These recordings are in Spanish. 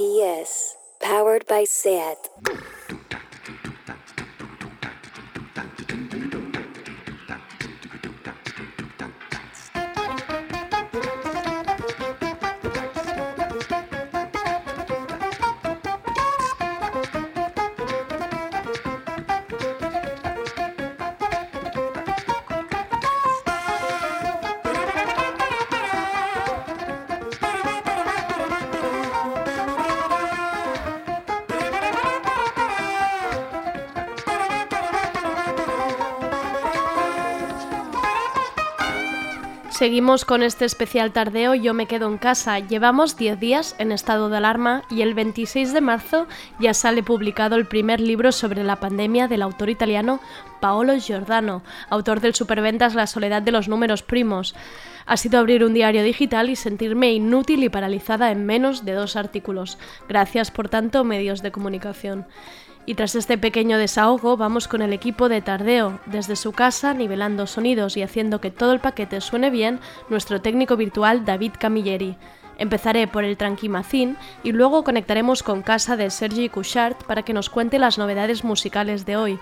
RPS, powered by SAT. Seguimos con este especial tardeo Yo me quedo en casa. Llevamos 10 días en estado de alarma y el 26 de marzo ya sale publicado el primer libro sobre la pandemia del autor italiano Paolo Giordano, autor del superventas La soledad de los números primos. Ha sido abrir un diario digital y sentirme inútil y paralizada en menos de dos artículos. Gracias, por tanto, medios de comunicación. Y tras este pequeño desahogo vamos con el equipo de Tardeo, desde su casa, nivelando sonidos y haciendo que todo el paquete suene bien, nuestro técnico virtual David Camilleri. Empezaré por el Tranquimacín y luego conectaremos con casa de Sergi Couchard para que nos cuente las novedades musicales de hoy.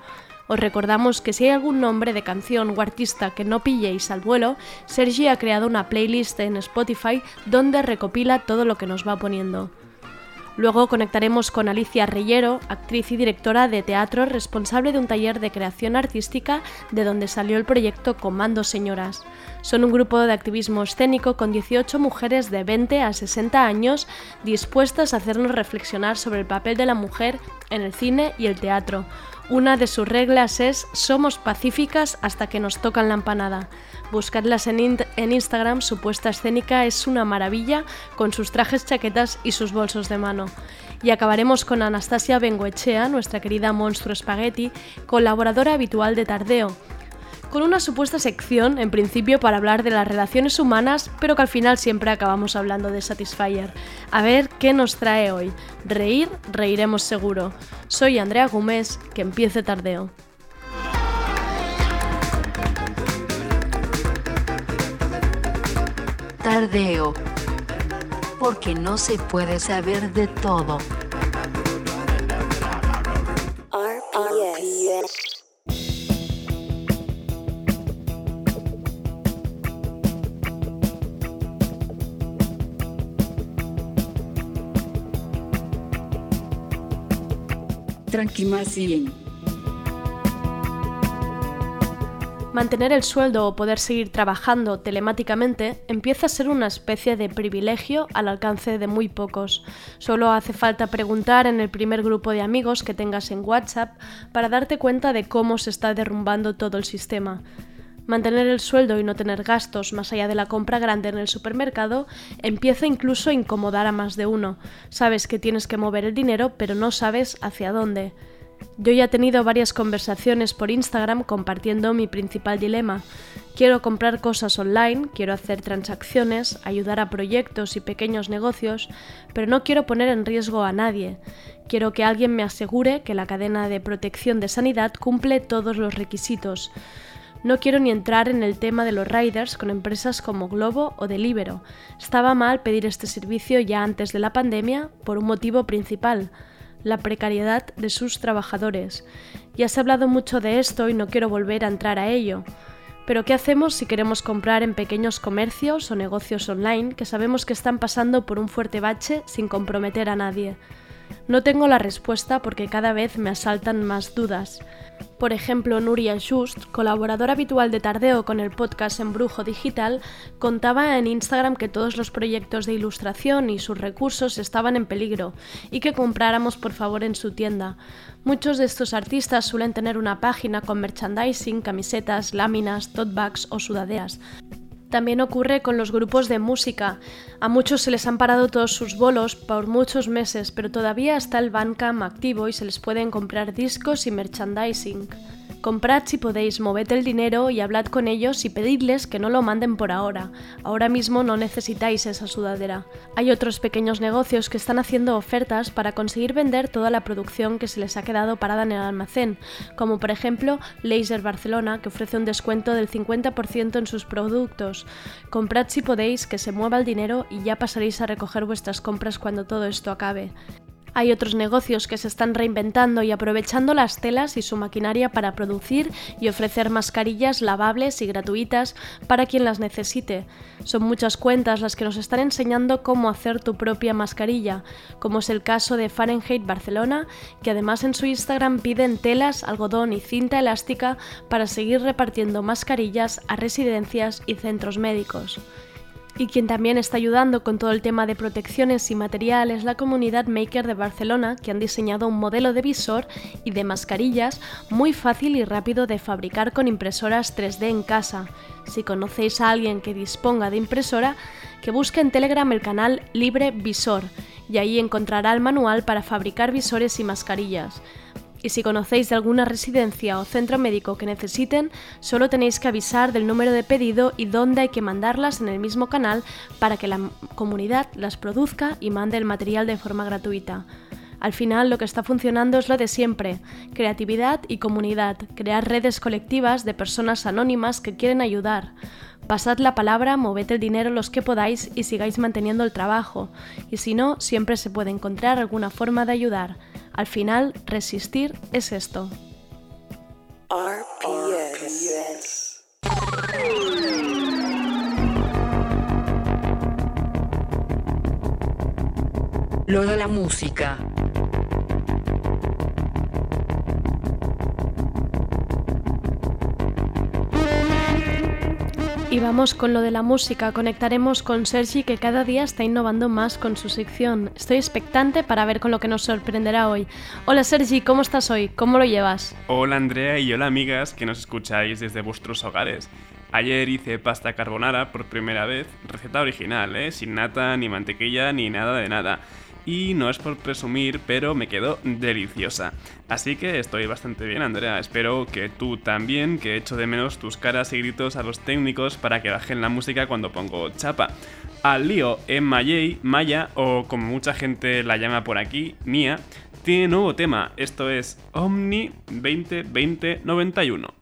Os recordamos que si hay algún nombre de canción o artista que no pilléis al vuelo, Sergi ha creado una playlist en Spotify donde recopila todo lo que nos va poniendo. Luego conectaremos con Alicia Reyero, actriz y directora de teatro responsable de un taller de creación artística de donde salió el proyecto Comando Señoras. Son un grupo de activismo escénico con 18 mujeres de 20 a 60 años dispuestas a hacernos reflexionar sobre el papel de la mujer en el cine y el teatro. Una de sus reglas es somos pacíficas hasta que nos tocan la empanada. Buscadlas en, Instagram, su puesta escénica es una maravilla con sus trajes, chaquetas y sus bolsos de mano. Y acabaremos con Anastasia Bengoechea, nuestra querida monstruo spaghetti, colaboradora habitual de Tardeo, con una supuesta sección, en principio, para hablar de las relaciones humanas, pero que al final siempre acabamos hablando de Satisfyer. A ver qué nos trae hoy. Reír, reiremos seguro. Soy Andrea Gómez, que empiece Tardeo. Tardeo. Porque no se puede saber de todo. Mantener el sueldo o poder seguir trabajando telemáticamente empieza a ser una especie de privilegio al alcance de muy pocos. Solo hace falta preguntar en el primer grupo de amigos que tengas en WhatsApp para darte cuenta de cómo se está derrumbando todo el sistema. Mantener el sueldo y no tener gastos más allá de la compra grande en el supermercado empieza incluso a incomodar a más de uno. Sabes que tienes que mover el dinero, pero no sabes hacia dónde. Yo ya he tenido varias conversaciones por Instagram compartiendo mi principal dilema. Quiero comprar cosas online, quiero hacer transacciones, ayudar a proyectos y pequeños negocios, pero no quiero poner en riesgo a nadie. Quiero que alguien me asegure que la cadena de protección de sanidad cumple todos los requisitos. No quiero ni entrar en el tema de los riders con empresas como Globo o Deliveroo. Estaba mal pedir este servicio ya antes de la pandemia por un motivo principal la precariedad de sus trabajadores. Ya se ha hablado mucho de esto y no quiero volver a entrar a ello. Pero ¿qué hacemos si queremos comprar en pequeños comercios o negocios online que sabemos que están pasando por un fuerte bache sin comprometer a nadie? No tengo la respuesta porque cada vez me asaltan más dudas. Por ejemplo, Nuria Just, colaboradora habitual de Tardeo con el podcast Embrujo Digital, contaba en Instagram que todos los proyectos de ilustración y sus recursos estaban en peligro y que compráramos por favor en su tienda. Muchos de estos artistas suelen tener una página con merchandising, camisetas, láminas, tote bags o sudaderas. También ocurre con los grupos de música. A muchos se les han parado todos sus bolos por muchos meses, pero todavía está el Bandcamp activo y se les pueden comprar discos y merchandising. Comprad si podéis, moved el dinero y hablad con ellos y pedidles que no lo manden por ahora. Ahora mismo no necesitáis esa sudadera. Hay otros pequeños negocios que están haciendo ofertas para conseguir vender toda la producción que se les ha quedado parada en el almacén, como por ejemplo Laser Barcelona, que ofrece un descuento del 50% en sus productos. Comprad si podéis, que se mueva el dinero y ya pasaréis a recoger vuestras compras cuando todo esto acabe. Hay otros negocios que se están reinventando y aprovechando las telas y su maquinaria para producir y ofrecer mascarillas lavables y gratuitas para quien las necesite. Son muchas cuentas las que nos están enseñando cómo hacer tu propia mascarilla, como es el caso de Fahrenheit Barcelona, que además en su Instagram piden telas, algodón y cinta elástica para seguir repartiendo mascarillas a residencias y centros médicos. Y quien también está ayudando con todo el tema de protecciones y material es la comunidad Maker de Barcelona, que han diseñado un modelo de visor y de mascarillas muy fácil y rápido de fabricar con impresoras 3D en casa. Si conocéis a alguien que disponga de impresora, que busque en Telegram el canal Libre Visor y ahí encontrará el manual para fabricar visores y mascarillas. Y si conocéis de alguna residencia o centro médico que necesiten, solo tenéis que avisar del número de pedido y dónde hay que mandarlas en el mismo canal para que la comunidad las produzca y mande el material de forma gratuita. Al final lo que está funcionando es lo de siempre, creatividad y comunidad, crear redes colectivas de personas anónimas que quieren ayudar. Pasad la palabra, moved el dinero los que podáis y sigáis manteniendo el trabajo, y si no, siempre se puede encontrar alguna forma de ayudar. Al final, resistir es esto. RPS. Lo de la música. Vamos con lo de la música. Conectaremos con Sergi que cada día está innovando más con su sección. Estoy expectante para ver con lo que nos sorprenderá hoy. Hola Sergi, ¿cómo estás hoy? ¿Cómo lo llevas? Hola Andrea y hola amigas que nos escucháis desde vuestros hogares. Ayer hice pasta carbonara por primera vez, receta original, ¿eh? sin nata, ni mantequilla, ni nada de nada y no es por presumir, pero me quedó deliciosa. Así que estoy bastante bien, Andrea. Espero que tú también, que echo de menos tus caras y gritos a los técnicos para que bajen la música cuando pongo chapa. Al lío en Mayay, Maya, o como mucha gente la llama por aquí, Mía, tiene nuevo tema. Esto es Omni 2020-91.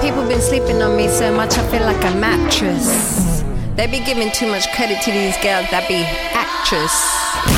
People been sleeping on me so much I feel like a mattress. They be giving too much credit to these girls that be actress.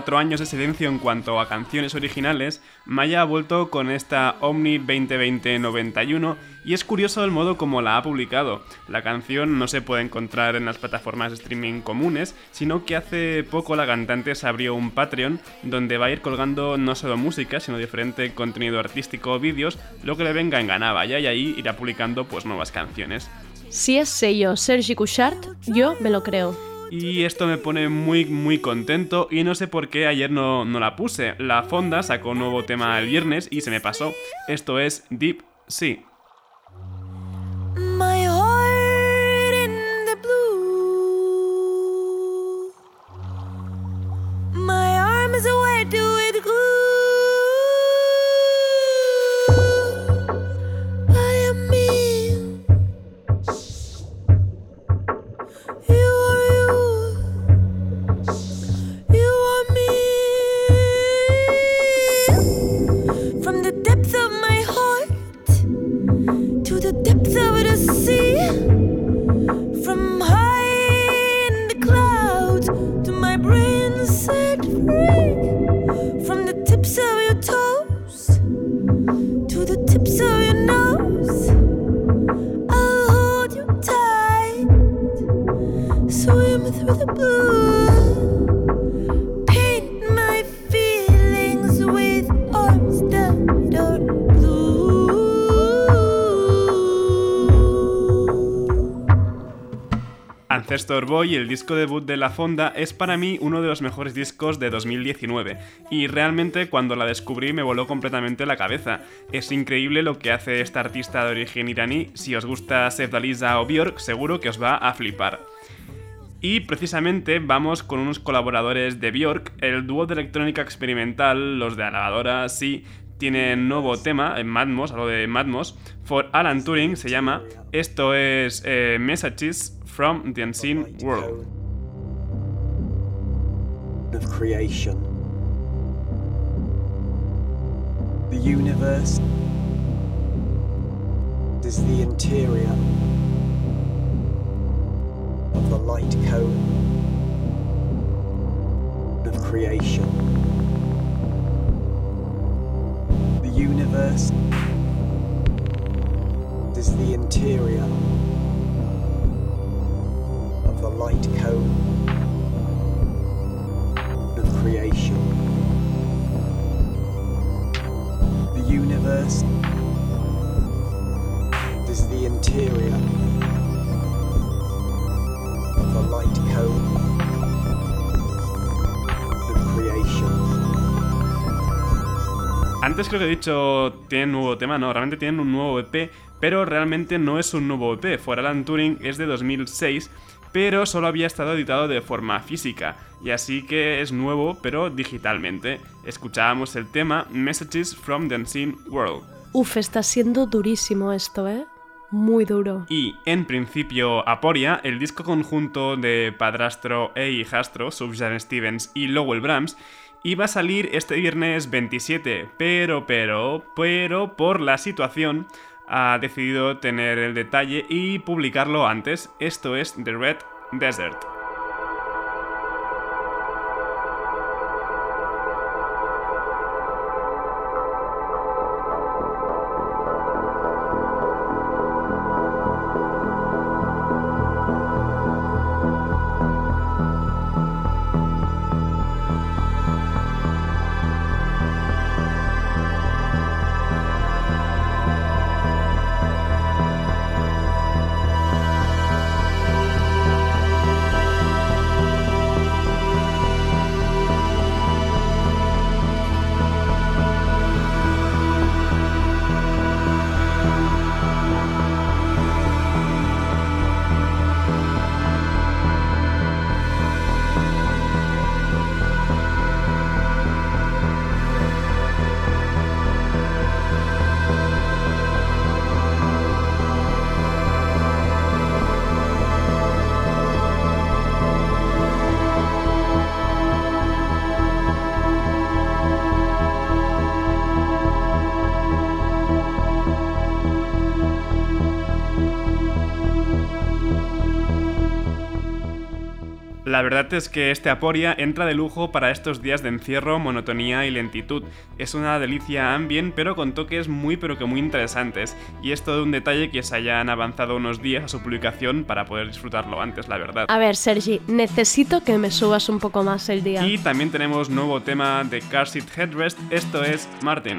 Cuatro años de silencio en cuanto a canciones originales, Maya ha vuelto con esta Omni 2020-91 y es curioso el modo como la ha publicado. La canción no se puede encontrar en las plataformas de streaming comunes, sino que hace poco la cantante se abrió un Patreon donde va a ir colgando no solo música, sino diferente contenido artístico o vídeos, lo que le venga en gana, vaya, y ahí irá publicando pues nuevas canciones. Si es sello Sergi Couchard, yo me lo creo. Y esto me pone muy, muy contento. Y no sé por qué ayer no, no la puse. La Fonda sacó un nuevo tema el viernes y se me pasó. Esto es Deep Sea. My heart in the blue. My arms away to it glue. Ancestor Boy, el disco debut de La Fonda, es para mí uno de los mejores discos de 2019 y realmente cuando la descubrí me voló completamente la cabeza. Es increíble lo que hace esta artista de origen iraní, si os gusta Sevdaliza o Björk seguro que os va a flipar. Y precisamente vamos con unos colaboradores de Björk, el dúo de electrónica experimental, los de la sí, tienen nuevo tema en Madmos, algo de Madmos, for Alan Turing se llama. Esto es eh, Messages from the Unseen World. of creation. The universe is the interior of the light cone of creation. The universe is the interior light cone of creation. The universe is the interior the light cone creation. Antes creo que he dicho tienen nuevo tema, no, realmente tienen un nuevo EP, pero realmente no es un nuevo EP. For Alan Turing es de 2006, pero solo había estado editado de forma física, y así que es nuevo, pero digitalmente. Escuchábamos el tema Messages from the Unseen World. Uf, está siendo durísimo esto, ¿eh? Muy duro. Y en principio, Aporia, el disco conjunto de padrastro e hijastro, Subjan Stevens y Lowell Brahms, iba a salir este viernes 27, pero, pero, pero por la situación ha decidido tener el detalle y publicarlo antes. Esto es The Red Desert. La verdad es que este Aporia entra de lujo para estos días de encierro, monotonía y lentitud. Es una delicia ambient, pero con toques muy pero que muy interesantes. Y es todo un detalle que se hayan avanzado unos días a su publicación para poder disfrutarlo antes, la verdad. A ver, Sergi, necesito que me subas un poco más el día. Y también tenemos nuevo tema de Car Seat Headrest, esto es Martin.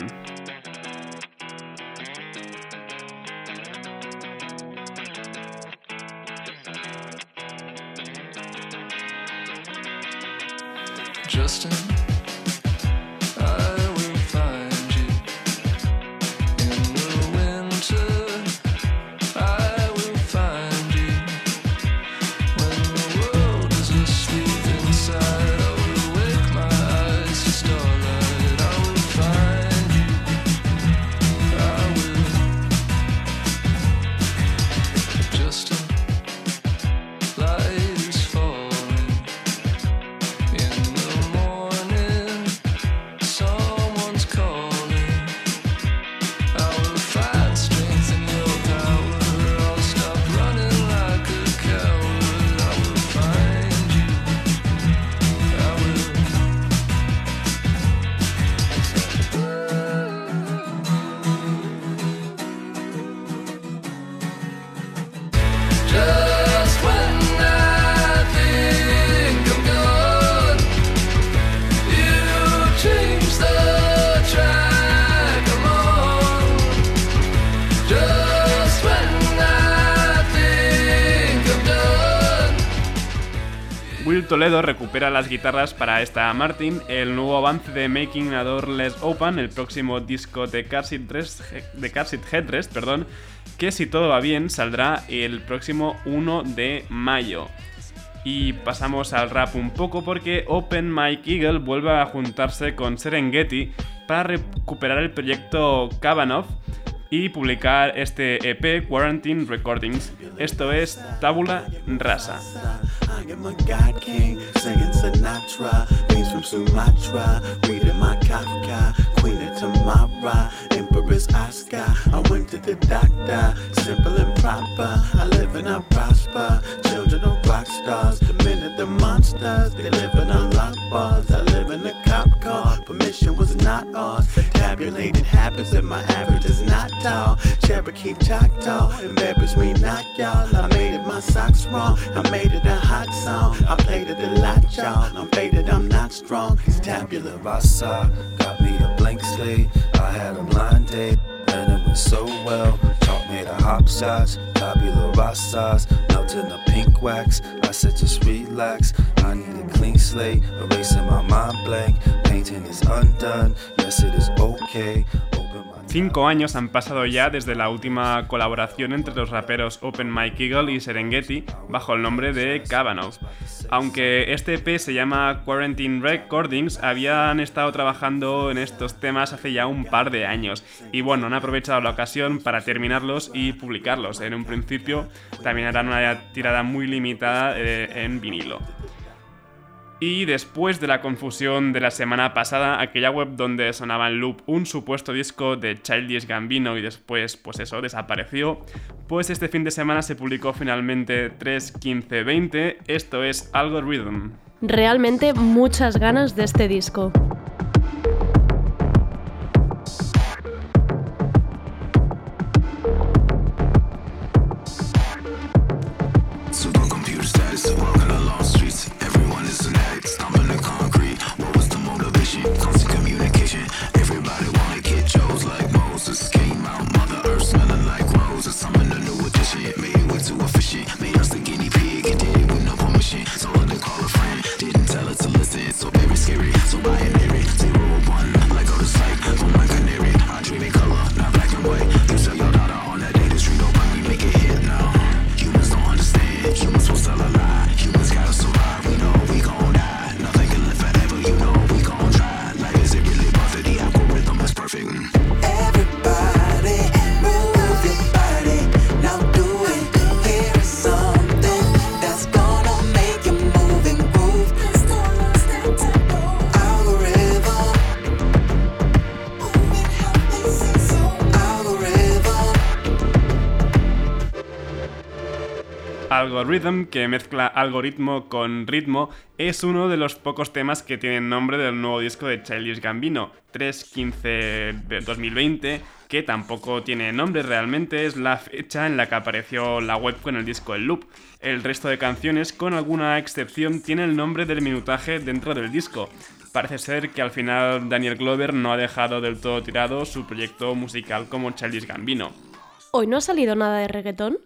Toledo recupera las guitarras para esta Martin, el nuevo avance de Making a Open, el próximo disco de Car Seat Rest- de Car Seat Headrest, perdón, que si todo va bien saldrá el próximo 1 de mayo. Y pasamos al rap un poco porque Open Mike Eagle vuelve a juntarse con Serengeti para recuperar el proyecto Kavanaugh y publicar este EP Quarantine Recordings. Esto es Tabula Rasa. Kafka, Queen of Tamara, Empress Oscar. I went to the doctor, simple and proper. I live and I prosper. Children of rock stars, the minute the monsters, they live in a lock bars. I live in a cop car, permission was not ours. Tabulated habits and my average is not tall. Cherokee Choctaw, embarrass me not y'all. I made it my socks wrong. I made it a hot song. I played it a lot, y'all. I'm faded, I'm not strong. It's tabula rasa. Got me a blank slate. I had a blind date. And it went so well. Taught me to hopscotch. Tabula rasas. Melting the pink wax. I said just relax. I need a clean slate. Erasing my mind blank. Painting is undone. Yes, it is okay. Cinco años han pasado ya desde la última colaboración entre los raperos Open Mike Eagle y Serengeti bajo el nombre de Kavanaugh. Aunque este EP se llama Quarantine Recordings, habían estado trabajando en estos temas hace ya un par de años y bueno, han aprovechado la ocasión para terminarlos y publicarlos. En un principio también harán una tirada muy limitada eh, en vinilo. Y después de la confusión de la semana pasada, aquella web donde sonaba en loop un supuesto disco de Childish Gambino y después, pues eso, desapareció, pues este fin de semana se publicó finalmente 3.15.20, esto es Algorithm. Realmente muchas ganas de este disco. Algorithm, que mezcla algoritmo con ritmo, es uno de los pocos temas que tienen nombre del nuevo disco de Childish Gambino, 3.15.2020, que tampoco tiene nombre realmente, es la fecha en la que apareció la web con el disco El Loop. El resto de canciones, con alguna excepción, tiene el nombre del minutaje dentro del disco. Parece ser que al final Daniel Glover no ha dejado del todo tirado su proyecto musical como Childish Gambino. ¿Hoy no ha salido nada de reggaetón?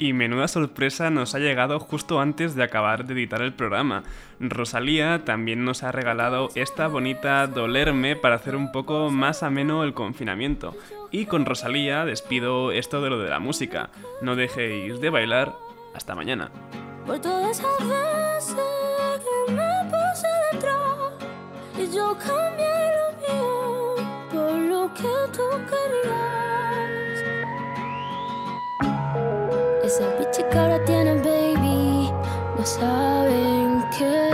Y menuda sorpresa nos ha llegado justo antes de acabar de editar el programa. Rosalía también nos ha regalado esta bonita Dolerme para hacer un poco más ameno el confinamiento. Y con Rosalía despido esto de lo de la música. No dejéis de bailar. Hasta mañana. Por todas esas veces me. Esa bicha que ahora tiene baby, no saben qué.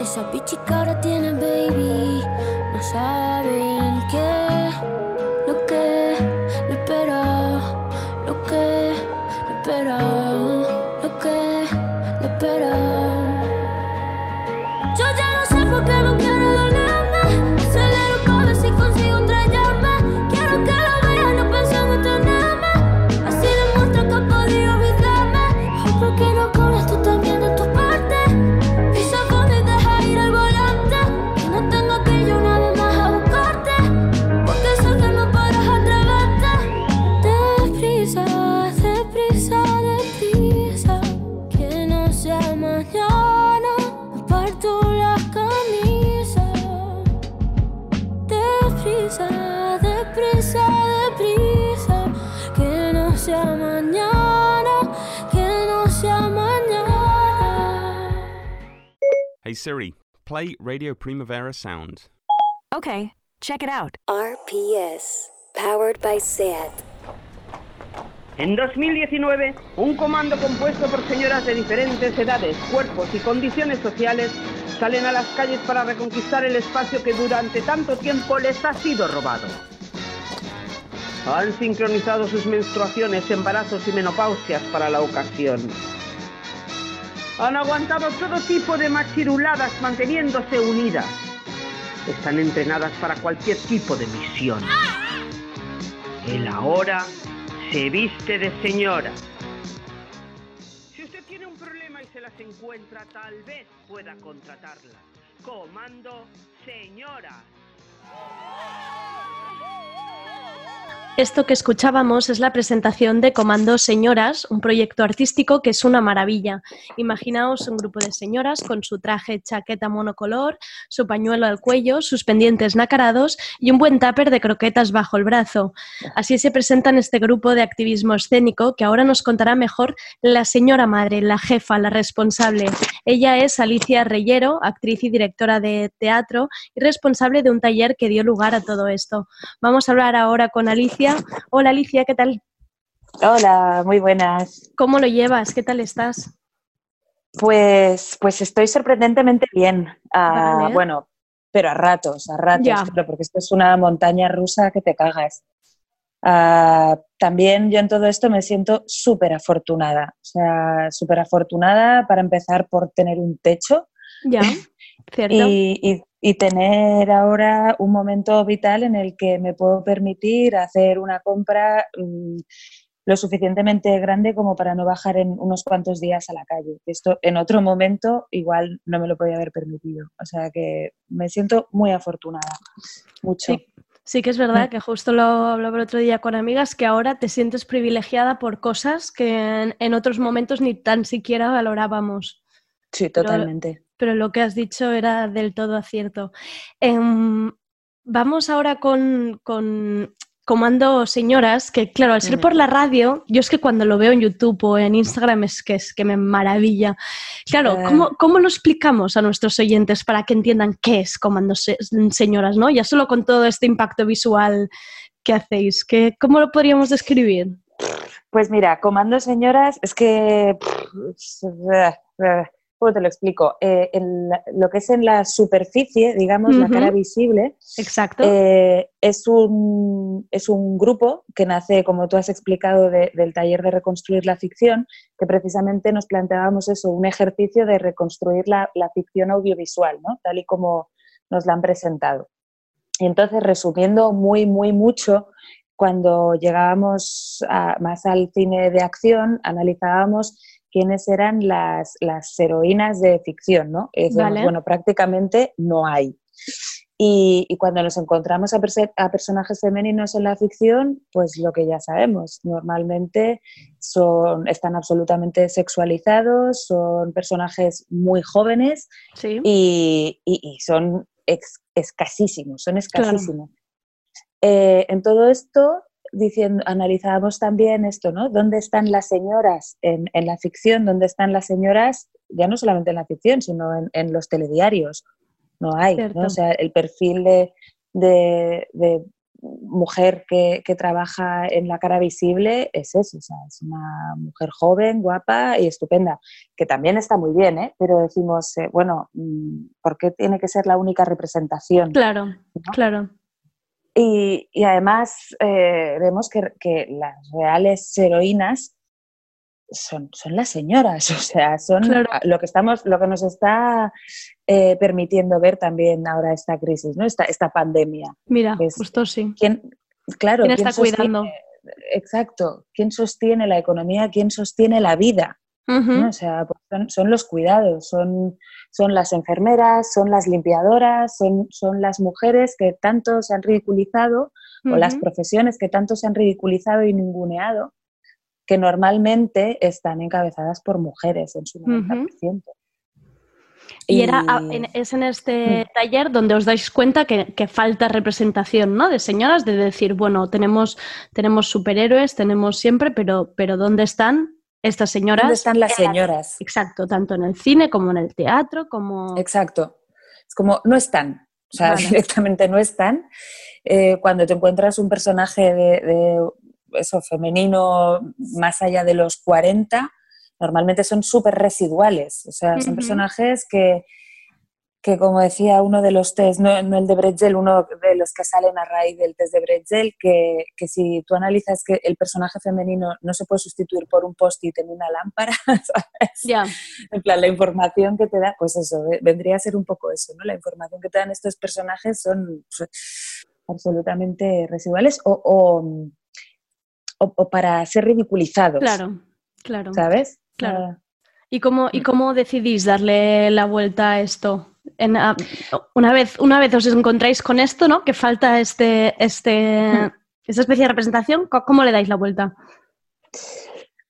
Esa bicha que ahora tiene baby, no saben Siri, play Radio Primavera Sound. Okay, check it out. RPS, powered by SAT. En 2019, un comando compuesto por señoras de diferentes edades, cuerpos y condiciones sociales salen a las calles para reconquistar el espacio que durante tanto tiempo les ha sido robado. Han sincronizado sus menstruaciones, embarazos y menopausias para la ocasión. Han aguantado todo tipo de machiruladas manteniéndose unidas. Están entrenadas para cualquier tipo de misión. Él ahora se viste de señora. Si usted tiene un problema y se las encuentra, tal vez pueda contratarla. Comando Señora. Esto que escuchábamos es la presentación de Comando Señoras, un proyecto artístico que es una maravilla. Imaginaos un grupo de señoras con su traje chaqueta monocolor, su pañuelo al cuello, sus pendientes nacarados y un buen tupper de croquetas bajo el brazo. Así se presentan este grupo de activismo escénico que ahora nos contará mejor la señora madre, la jefa, la responsable. Ella es Alicia Reyero, actriz y directora de teatro y responsable de un taller que dio lugar a todo esto. Vamos a hablar ahora con Alicia. Hola Alicia, ¿qué tal? Hola, muy buenas. ¿Cómo lo llevas? ¿Qué tal estás? Pues, pues estoy sorprendentemente bien. Ah, Vale. Bueno, pero a ratos, a ratos, Ya. claro, porque esto es una montaña rusa que te cagas. Ah, también yo en todo esto me siento súper afortunada. O sea, súper afortunada para empezar por tener un techo Ya, cierto. y, y- y tener ahora un momento vital en el que me puedo permitir hacer una compra mm, lo suficientemente grande como para no bajar en unos cuantos días a la calle. Esto en otro momento igual no me lo podía haber permitido. O sea que me siento muy afortunada. Mucho. Sí, sí que es verdad que justo lo hablaba el otro día con amigas, que ahora te sientes privilegiada por cosas que en, en otros momentos ni tan siquiera valorábamos. Sí, totalmente. Pero lo que has dicho era del todo acierto. Em, vamos ahora con, con Comando Señoras, que claro, al ser por la radio, yo es que cuando lo veo en YouTube o en Instagram es que, es que me maravilla. Claro, Eh. ¿cómo, cómo lo explicamos a nuestros oyentes para que entiendan qué es Comando Se- Señoras, ¿no? Ya solo con todo este impacto visual que hacéis, ¿qué, ¿cómo lo podríamos describir? Pues mira, Comando Señoras, es que... pff, ¿Cómo te lo explico? Eh, en la- lo que es en la superficie, digamos, la Ujú. cara visible, Exacto. eh, es, un, es un grupo que nace, como tú has explicado, de- del taller de reconstruir la ficción, que precisamente nos planteábamos eso, un ejercicio de reconstruir la, la ficción audiovisual, ¿no? tal y como nos la han presentado. Y entonces, resumiendo muy, muy mucho, cuando llegábamos a- más al cine de acción, analizábamos quiénes eran las, las heroínas de ficción, ¿no? Vale. bueno, prácticamente no hay. Y, y cuando nos encontramos a, personajes femeninos en la ficción, pues lo que ya sabemos, normalmente son, están absolutamente sexualizados, son personajes muy jóvenes Sí. y, y- y son ex- escasísimos, son Claro. escasísimos. Eh, en todo esto, diciendo, analizábamos también esto, ¿no? ¿Dónde están las señoras en, en la ficción? ¿Dónde están las señoras, ya no solamente en la ficción, sino en, en los telediarios? No hay. O sea, el perfil de, de- de mujer que, que trabaja en la cara visible es eso, o sea, es una mujer joven, guapa y estupenda, que también está muy bien, ¿eh? Pero decimos, eh, bueno, mm, ¿por qué tiene que ser la única representación? Claro, claro. Y, y además eh, vemos que, que las reales heroínas son, son las señoras, o sea, son Claro. lo que estamos, lo que nos está eh, permitiendo ver también ahora esta crisis, ¿no? Esta, esta pandemia. Mira, Es- justo sí. ¿Quién, claro, ¿Quién ¿quién está cuidando? sostiene- Exacto, ¿quién sostiene la economía? ¿Quién sostiene la vida? O sea, pues son, son los cuidados, son, son las enfermeras, son las limpiadoras, son, son las mujeres que tanto se han ridiculizado o las profesiones que tanto se han ridiculizado y ninguneado, que normalmente están encabezadas por mujeres en su 90%. Y era, es en este taller donde os dais cuenta que, que falta representación, ¿no? De señoras, de decir, bueno, tenemos, tenemos superhéroes, tenemos siempre, pero, pero ¿dónde están estas señoras. ¿Dónde están las señoras? exacto, tanto en el cine como en el teatro, como... Exacto. Es como, no están. O sea, Vale. directamente no están. Eh, cuando te encuentras un personaje de, de eso, femenino más allá de los 40, normalmente son súper residuales. O sea, son personajes que, que, como decía uno de los test, no, no el de Bretzel, uno de los que salen a raíz del test de Bretzel, que, que si tú analizas que el personaje femenino no se puede sustituir por un post-it en una lámpara, ¿sabes? Ya. En plan, la información que te da, pues eso, ve- vendría a ser un poco eso, ¿no? La información que te dan estos personajes son pues, absolutamente residuales o, o- o- o para ser ridiculizados, Claro, claro. ¿sabes? Claro. Ah, ¿Y cómo, ¿Y cómo decidís darle la vuelta a esto? En, a- una, vez, una vez os encontráis con esto, ¿no? Que falta este, este, esta especie de representación, ¿co- ¿cómo le dais la vuelta?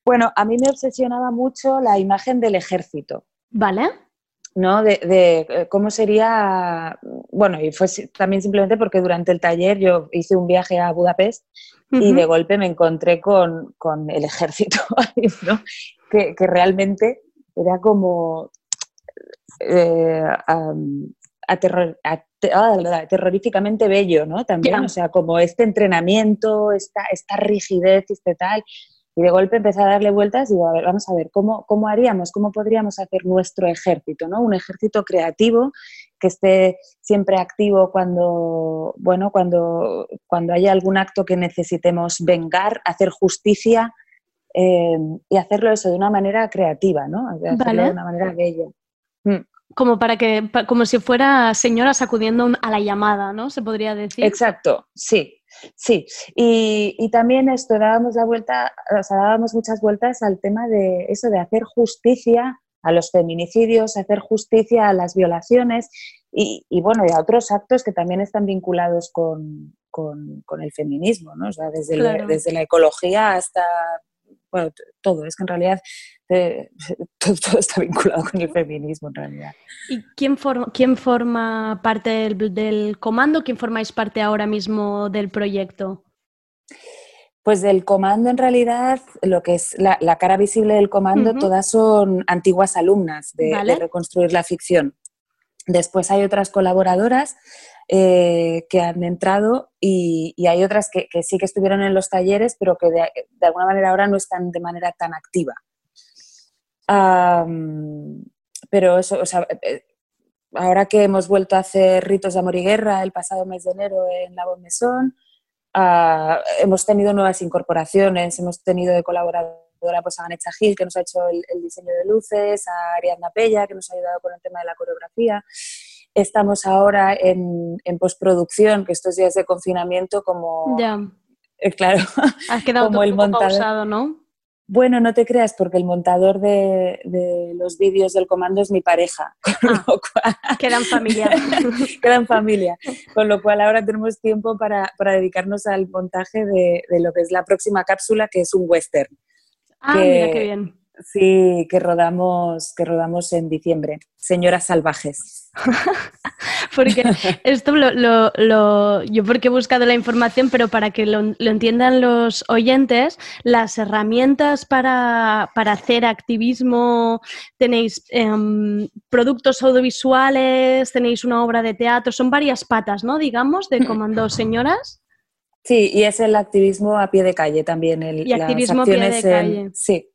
Bueno, a mí me obsesionaba mucho la imagen del ejército. ¿Vale? ¿no? De, de, eh, cómo sería, bueno, y fue también simplemente porque durante el taller yo hice un viaje a Budapest y de golpe me encontré con, con el ejército, ¿no? que, que realmente era como eh, aterror- ah, terroríficamente bello, ¿no? También, o sea, como este entrenamiento, esta, esta rigidez, este tal. Y de golpe empecé a darle vueltas y digo, a ver, vamos a ver, ¿cómo, cómo haríamos, cómo podríamos hacer nuestro ejército, ¿no? Un ejército creativo que esté siempre activo cuando, bueno, cuando, cuando haya algún acto que necesitemos vengar, hacer justicia eh, y hacerlo eso de una manera creativa, ¿no? Hacerlo Vale. de una manera bella. Como para que, como si fuera señoras acudiendo a la llamada, ¿no? Se podría decir. Exacto, sí, sí. Y, y también esto, dábamos la vuelta, o sea, dábamos muchas vueltas al tema de eso, de hacer justicia a los feminicidios, hacer justicia a las violaciones y, y, bueno, y a otros actos que también están vinculados con, con- con el feminismo, ¿no? O sea, desde, la- desde la ecología hasta, bueno, todo. Es que en realidad eh, todo, todo está vinculado con el feminismo, en realidad. ¿Y quién, for- quién forma parte del, del comando? ¿Quién formáis parte ahora mismo del proyecto? Pues del comando, en realidad, lo que es la, la cara visible del comando, todas son antiguas alumnas de, reconstruir la ficción. Después hay otras colaboradoras eh, que han entrado y, y hay otras que, que sí que estuvieron en los talleres, pero que de, de alguna manera ahora no están de manera tan activa. Pero eso, o sea, eh, ahora que hemos vuelto a hacer ritos de amor y guerra el pasado mes de enero en la Bonmesón, Ah, hemos tenido nuevas incorporaciones, hemos tenido de colaboradora pues, a Ganecha Gil, que nos ha hecho el, el diseño de luces, a Ariadna Pella, que nos ha ayudado con el tema de la coreografía. Estamos ahora en, en postproducción, que estos días de confinamiento, como. Ya. eh, claro, Has quedado como el poco montador. pausado, ¿no? Bueno, no te creas, porque el montador de, de los vídeos del comando es mi pareja, con lo cual Quedan familia. queda en familia. Con lo cual ahora tenemos tiempo para, para dedicarnos al montaje de, de lo que es la próxima cápsula, que es un western. Ah, que- mira qué bien. Sí, que rodamos, que rodamos en diciembre. Señoras salvajes. Porque esto lo, lo- lo- yo porque he buscado la información, pero para que lo, lo entiendan los oyentes, las herramientas para, para hacer activismo, tenéis em, productos audiovisuales, tenéis una obra de teatro, son varias patas, ¿no? Digamos, de Comando Señoras. Sí, y es el activismo a pie de calle también. El, Y activismo a pie de en- calle. sí.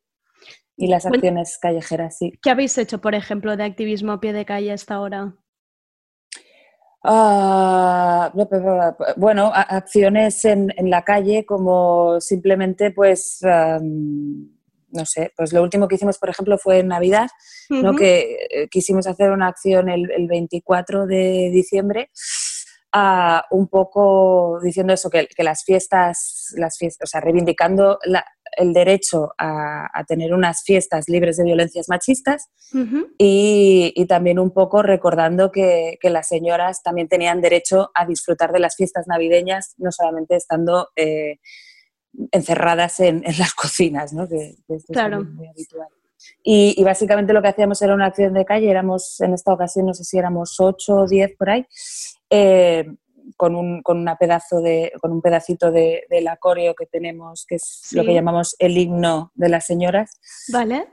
Y las Bueno. acciones callejeras, sí. ¿Qué habéis hecho, por ejemplo, de activismo a pie de calle hasta ahora? Ah, bueno, acciones en, en la calle como simplemente, pues, no sé, pues lo último que hicimos, por ejemplo, fue en Navidad, ¿no? Ujú. que eh, quisimos hacer una acción el, el 24 de diciembre, ah, un poco diciendo eso, que, que las fiestas, las fiestas, o sea, reivindicando la- el derecho a, a tener unas fiestas libres de violencias machistas y, y también un poco recordando que, que las señoras también tenían derecho a disfrutar de las fiestas navideñas, no solamente estando eh, encerradas en, en las cocinas, ¿no? que, que esto es Claro. muy, muy habitual. Y, y básicamente lo que hacíamos era una acción de calle, éramos en esta ocasión, no sé si éramos 8 o 10 por ahí, eh, con, un, con, una pedazo de, con un pedacito de, del coreo que tenemos, que es lo que llamamos el himno de las señoras, Vale.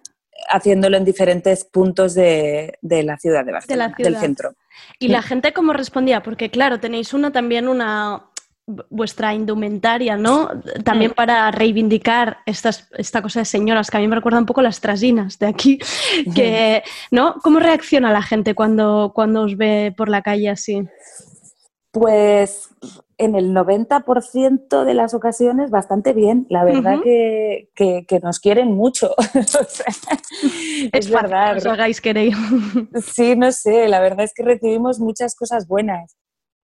haciéndolo en diferentes puntos de, de la ciudad de Barcelona, del ciudad. centro. ¿Y la gente cómo respondía? Porque claro, tenéis una también una vu- vuestra indumentaria, ¿no? También Mm. para reivindicar estas, esta cosa de señoras, que a mí me recuerda un poco las trasinas de aquí, que, ¿no? ¿Cómo reacciona la gente cuando, cuando os ve por la calle así? Pues en el 90% de las ocasiones bastante bien. La verdad Ujú. que, que- que nos quieren mucho. Sea, es verdad. Os hagáis querer. Sí, no sé, la verdad es que recibimos muchas cosas buenas.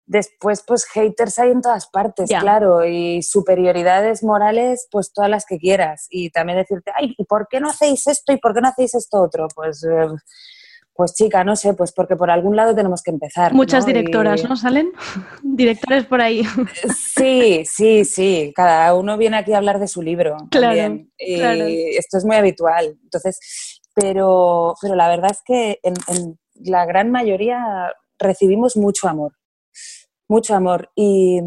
Después, pues haters hay en todas partes, Ya. claro, y superioridades morales, pues todas las que quieras. Y también decirte, ay, ¿y por qué no hacéis esto y por qué no hacéis esto otro? Pues, eh, pues chica, no sé, pues porque por algún lado tenemos que empezar. Muchas ¿no? Y- directoras, ¿no? ¿Salen? Directores por ahí. Sí, sí, sí. Cada uno viene aquí a hablar de su libro. Claro, también. Y claro. esto es muy habitual. Entonces, pero, pero la verdad es que en, en la gran mayoría recibimos mucho amor. Mucho amor. Y,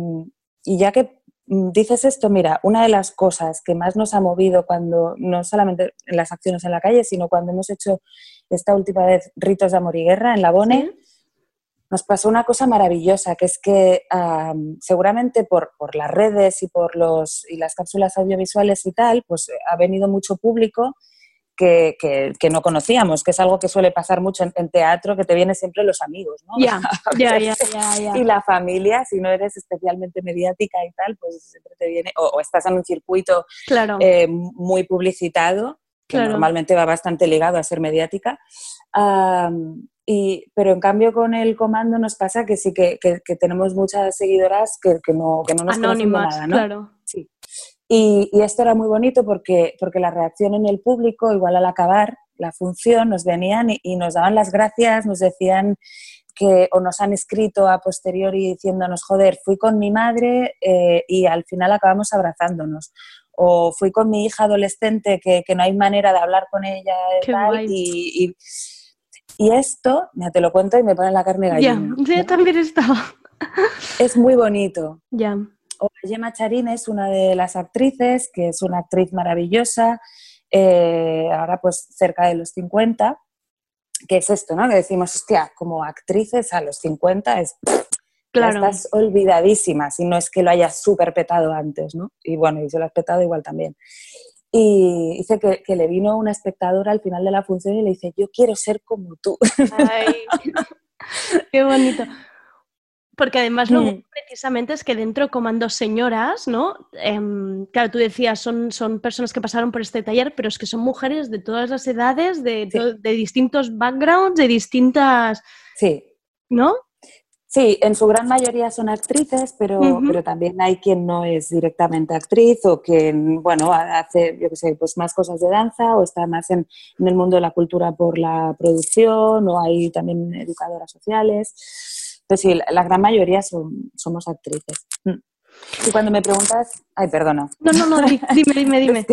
y ya que dices esto, mira, una de las cosas que más nos ha movido cuando, no solamente en las acciones en la calle, sino cuando hemos hecho esta última vez ritos de amor y guerra en la Bone, nos pasó una cosa maravillosa, que es que am, seguramente por, por las redes y por los, y las cápsulas audiovisuales y tal, pues eh, ha venido mucho público que, que- que no conocíamos, que es algo que suele pasar mucho en, en teatro, que te vienen siempre los amigos, ¿no? Ya, ya, ya, veces. ya, ya. Y la familia, si no eres especialmente mediática y tal, pues siempre te viene, o, o estás en un circuito Claro. eh, muy publicitado, que Claro. normalmente va bastante ligado a ser mediática. Am, y, pero en cambio con el comando nos pasa que sí que, que- que tenemos muchas seguidoras que, que no, que no nos Anónimas, nada, ¿no? claro. Sí. Y, y esto era muy bonito porque, porque la reacción en el público, igual al acabar la función, nos venían y, y nos daban las gracias, nos decían que o nos han escrito a posteriori diciéndonos, joder, fui con mi madre eh, y al final acabamos abrazándonos. O fui con mi hija adolescente que, que no hay manera de hablar con ella tal, y, y, y esto, mira, te lo cuento y me pone la carne Ya, gallina. yo también estaba. Es muy bonito. Ya. O Gemma Charín es una de las actrices, que es una actriz maravillosa, eh, ahora pues cerca de los 50, que es esto, ¿no? Que decimos, hostia, como actrices a los 50 es... ya Claro. estás olvidadísima, si no es que lo hayas súper petado antes, ¿no? Y bueno, y se lo has petado igual también. Y dice que, que le vino una espectadora al final de la función y le dice, yo quiero ser como tú. Ay, qué bonito. Porque además lo Mm. bueno precisamente es que dentro de Comando Señoras, ¿no? Em, claro, tú decías, son, son personas que pasaron por este taller, pero es que son mujeres de todas las edades, de, de distintos backgrounds, de distintas... Sí. ¿No? Sí, en su gran mayoría son actrices, pero, Ujú. pero también hay quien no es directamente actriz o quien, bueno, ha- hace, yo qué sé, pues más cosas de danza o está más en, en el mundo de la cultura por la producción o hay también educadoras sociales. Pues sí, la, la gran mayoría son, somos actrices. Mm. Y cuando me preguntas, ay, perdona. No, no, no, di- dime, dime, dime.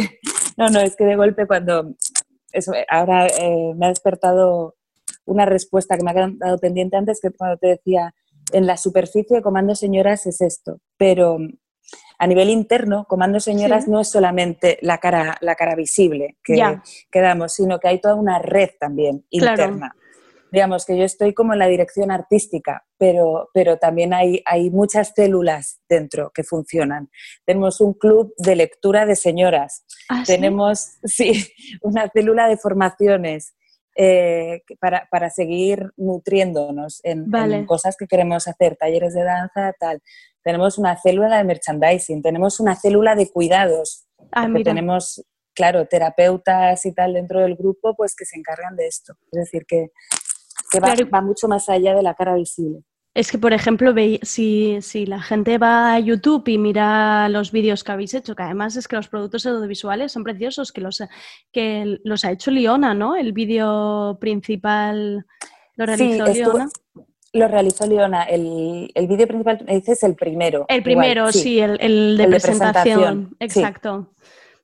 No, no, es que de golpe cuando... eso, eh, ahora eh, me ha despertado una respuesta que me ha quedado pendiente antes, que cuando te decía, en la superficie Comando Señoras es esto, pero a nivel interno, Comando Señoras Sí. no es solamente la cara, la cara visible que, damos, sino que hay toda una red también Claro. interna. Digamos que yo estoy como en la dirección artística, pero, pero también hay, hay muchas células dentro que funcionan. Tenemos un club de lectura de señoras, ¿Ah, sí? tenemos sí, una célula de formaciones eh, para, para seguir nutriéndonos en, cosas que queremos hacer, talleres de danza, tal. Tenemos una célula de merchandising, tenemos una célula de cuidados, Ah, porque tenemos, claro, terapeutas y tal dentro del grupo, pues que se encargan de esto. Es decir, que, que va, Claro. va mucho más allá de la cara visible. Es que, por ejemplo, si, si la gente va a YouTube y mira los vídeos que habéis hecho, que además es que los productos audiovisuales son preciosos, que los, que los ha hecho Liona, ¿no? El vídeo principal lo realizó Sí, Liona. Lo realizó Leona. El, el vídeo principal, me dices el primero. El igual, primero, sí, el, el de El de presentación. presentación, sí. Exacto.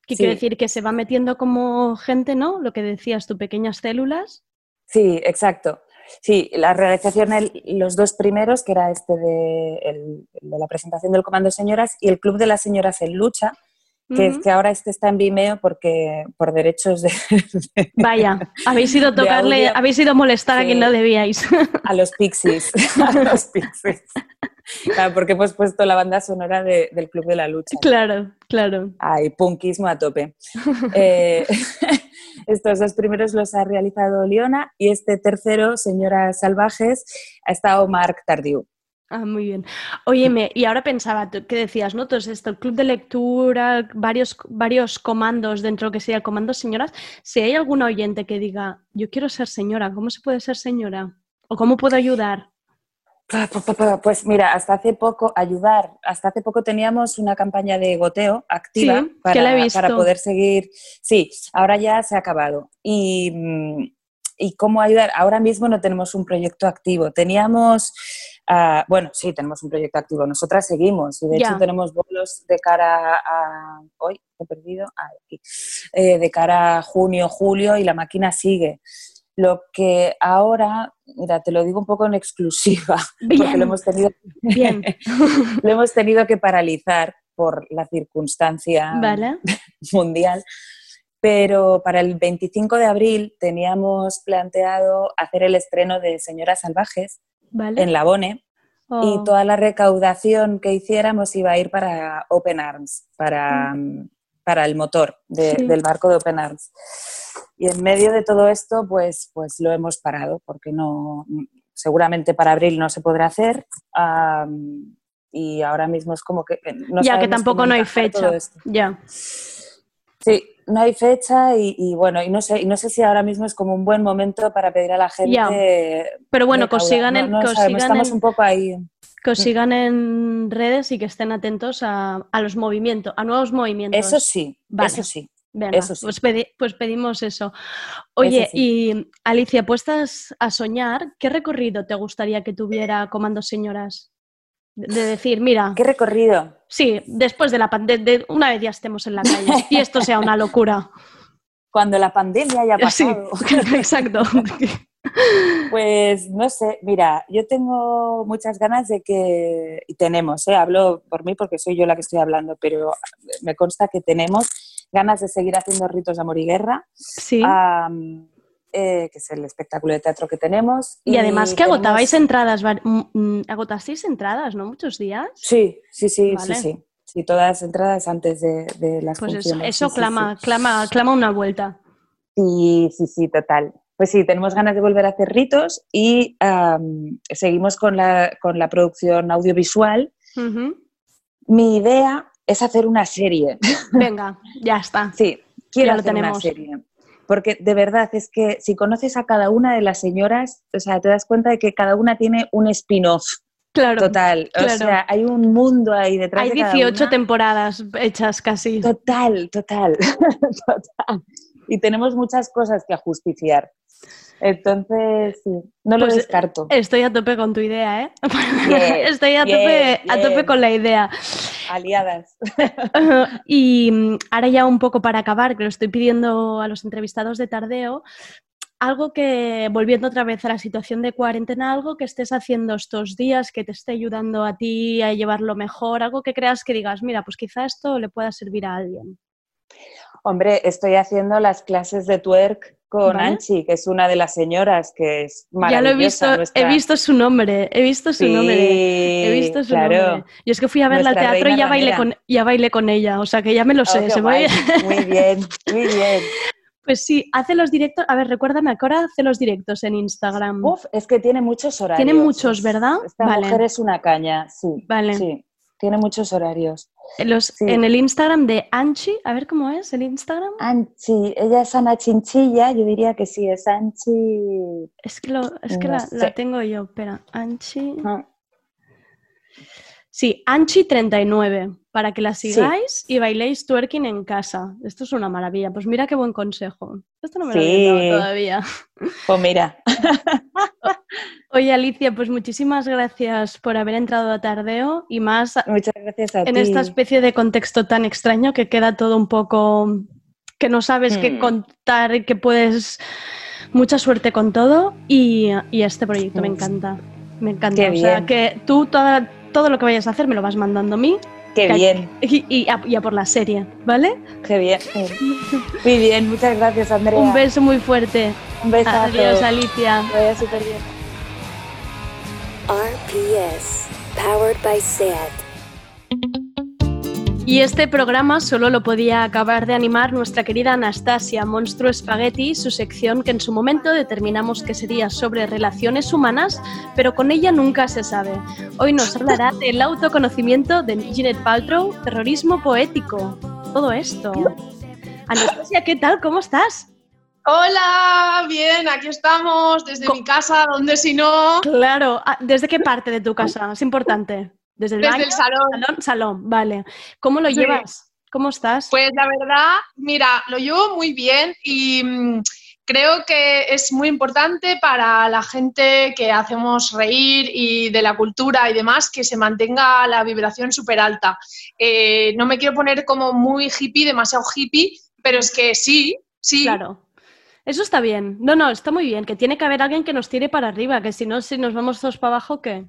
Que quiere decir que se va metiendo como gente, ¿no? Lo que decías tú, pequeñas células. Sí, exacto. Sí, la realización, el- los dos primeros, que era este de, el- de la presentación del Comando Señoras y el Club de las Señoras en Lucha, que, Ujú. que ahora este está en Vimeo porque por derechos de, Vaya, habéis ido a de tocarle, habéis ido a molestar a Sí. quien no debíais. a los Pixies. a los Pixies. Claro, porque hemos puesto la banda sonora de- del Club de la Lucha. claro, claro. Ay, punkismo a tope. Eh, estos dos primeros los ha realizado Leona y este tercero, Señoras Salvajes, ha estado Marc Tardieu. Ah, muy bien. Óyeme, y ahora pensaba, ¿qué decías, no? Todo esto, el club de lectura, varios, varios comandos dentro que sea el comando señoras. Si hay algún oyente que diga, yo quiero ser señora, ¿cómo se puede ser señora? ¿O cómo puedo ayudar? Pa, Pues mira, hasta hace poco, ayudar, hasta hace poco teníamos una campaña de goteo activa Sí, para, poder seguir. Sí, ahora ya se ha acabado. Y, mm, ¿Y cómo ayudar? Ahora mismo no tenemos un proyecto activo. Teníamos, ah, bueno, sí, tenemos un proyecto activo. Nosotras seguimos y de hecho tenemos bolos de cara a... Hoy he perdido. Ah, aquí. Eh, de cara a junio, julio y la máquina sigue. Lo que ahora, mira, te lo digo un poco en exclusiva, porque lo hemos tenido, Bien. lo hemos tenido que paralizar por la circunstancia Vale. mundial. Pero para el 25 de abril teníamos planteado hacer el estreno de Señoras Salvajes Vale. en La Bone Oh, y toda la recaudación que hiciéramos iba a ir para Open Arms, para, para el motor de- Sí. del barco de Open Arms. Y en medio de todo esto, pues, pues lo hemos parado, porque no, seguramente para abril no se podrá hacer. y ahora mismo es como que... no ya que tampoco no hay fecha. Ya. Sí, no hay fecha y, y bueno, y no sé, y no sé si ahora mismo es como un buen momento para pedir a la gente. Pero bueno, que os sigan en, no que os sabemos, sigan estamos en- un poco ahí. que os sigan en redes y que estén atentos a, a los movimientos, a nuevos movimientos. Eso sí, Vale. eso sí. Venga, eso sí. pues, pedi- pues pedimos eso. Oye, Eso y Alicia, puestas a soñar, ¿qué recorrido te gustaría que tuviera Comando Señoras? De decir, mira, ¿Qué recorrido? Sí, después de la pandemia, una vez ya estemos en la calle y esto sea una locura. Cuando la pandemia haya Sí, pasado. exacto. Pues no sé, mira, yo tengo muchas ganas de que, y tenemos, ¿eh? hablo por mí porque soy yo la que estoy hablando, pero me consta que tenemos ganas de seguir haciendo ritos de amor y guerra, Sí. Eh, que es el espectáculo de teatro que tenemos. y además que tenemos- agotabais entradas, mm, mm, agotasteis entradas, ¿no? Muchos días. Sí, sí, sí, Vale. sí, sí. Sí, todas entradas antes de, de las Pues eso, funciones. eso sí, clama, sí. clama, clama una vuelta. Sí, sí, sí, total. Pues sí, tenemos ganas de volver a hacer ritos y seguimos con la, con la producción audiovisual. Mi idea es hacer una serie. Venga, ya está. Sí, quiero Ya lo hacer una tenemos. serie. Porque de verdad es que si conoces a cada una de las señoras, o sea, te das cuenta de que cada una tiene un spin-off Claro. total. O sea, hay un mundo ahí detrás Hay de cada 18 una. temporadas hechas casi. Total, total, total. Y tenemos muchas cosas que ajusticiar. Entonces, sí, no lo Pues, descarto. Estoy a tope con tu idea, ¿eh? Bien, Estoy a bien, tope, a tope con la idea. Aliadas. y mm, ahora ya un poco para acabar, que lo estoy pidiendo a los entrevistados de Tardeo, algo que, volviendo otra vez a la situación de cuarentena, algo que estés haciendo estos días que te esté ayudando a ti a llevarlo mejor, algo que creas que digas, mira, pues quizá esto le pueda servir a alguien. Hombre, estoy haciendo las clases de twerk con Vale. Anchi, que es una de las señoras que es Ya maravillosa. lo he visto, nuestra- he visto su nombre, he visto su Sí, nombre, he visto su claro. nombre. Y es que fui a verla al teatro y ya bailé, con, ya bailé con ella, o sea que ya me lo Oh, sé. qué se guay. Muy bien, muy bien. Pues sí, hace los directos. A ver, recuérdame, ¿a qué hora hace los directos en Instagram? Uf, es que tiene muchos horarios. Tiene muchos, ¿verdad? Esta Vale. mujer es una caña, sí. Vale. Sí, tiene muchos horarios. En Los, Sí. En el Instagram de Anchi, a ver cómo es el Instagram. Anchi, ella es Ana Chinchilla, yo diría que sí, es Anchi. Es que, lo, es que No la, la tengo yo, espera, Anchi. Ah, Sí, Anchi39, para que la sigáis y bailéis twerking en casa. Esto es una maravilla. Pues mira qué buen consejo. Esto no me lo Sí. dado todavía. Pues mira, Oye, Alicia, pues muchísimas gracias por haber entrado a Tardeo y más muchas gracias a en ti. esta especie de contexto tan extraño que queda todo un poco que no sabes qué Hmm. contar y que puedes Mucha suerte con todo y, y este proyecto me encanta. Me encanta. Qué o sea, bien. que tú toda- todo lo que vayas a hacer me lo vas mandando a mí. Qué Que- bien. Y, y a, y a por la serie, ¿vale? Qué bien. Muy bien, muchas gracias, Andrea. Un beso muy fuerte. Un besazo. Adiós, Alicia. Vaya súper bien. RPS, powered by SAT. Y este programa solo lo podía acabar de animar nuestra querida Anastasia Monstruo Spaghetti, su sección que en su momento determinamos que sería sobre relaciones humanas, pero con ella nunca se sabe. Hoy nos hablará del autoconocimiento de Ginette Paltrow, terrorismo poético, todo esto. Anastasia, ¿qué tal? ¿Cómo estás? Hola, bien, aquí estamos, desde mi casa, donde si no. Claro, ah, ¿desde qué parte de tu casa? Es importante. ¿Desde el Desde baño? el salón. Salón, salón, vale. ¿Cómo lo Sí. llevas? ¿Cómo estás? Pues la verdad, mira, lo llevo muy bien y mm, creo que es muy importante para la gente que hacemos reír y de la cultura y demás que se mantenga la vibración súper alta. Eh, no me quiero poner como muy hippie, demasiado hippie, pero es que sí, sí. Claro. Eso está bien. No, no, está muy bien. Que tiene que haber alguien que nos tire para arriba, que si no, si nos vamos todos para abajo, ¿qué?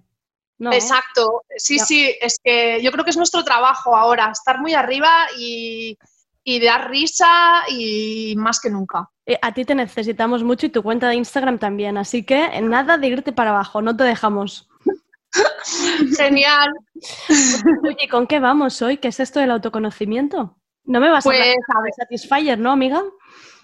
No. Exacto, sí, Ya. sí, es que yo creo que es nuestro trabajo ahora, estar muy arriba y, y dar risa y más que nunca. Eh, A ti te necesitamos mucho y tu cuenta de Instagram también, así que nada de irte para abajo, no te dejamos. Genial. Oye, ¿con qué vamos hoy? ¿Qué es esto del autoconocimiento? No me vas a hablar Pues, de Satisfyer, ¿no, amiga?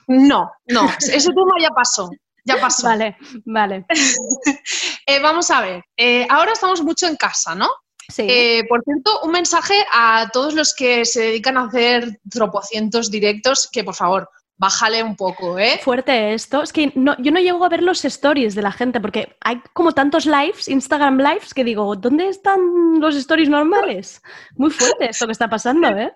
No, no, ese tema ya pasó, ya pasó. Vale, vale. Eh, vamos a ver, eh, ahora estamos mucho en casa, ¿no? Sí. Eh, por cierto, un mensaje a todos los que se dedican a hacer tropocientos directos, que por favor, bájale un poco, ¿eh? Fuerte esto. Es que no, yo no llego a ver los stories de la gente porque hay como tantos lives, Instagram lives, que digo, ¿dónde están los stories normales? Muy fuerte esto que está pasando, ¿eh?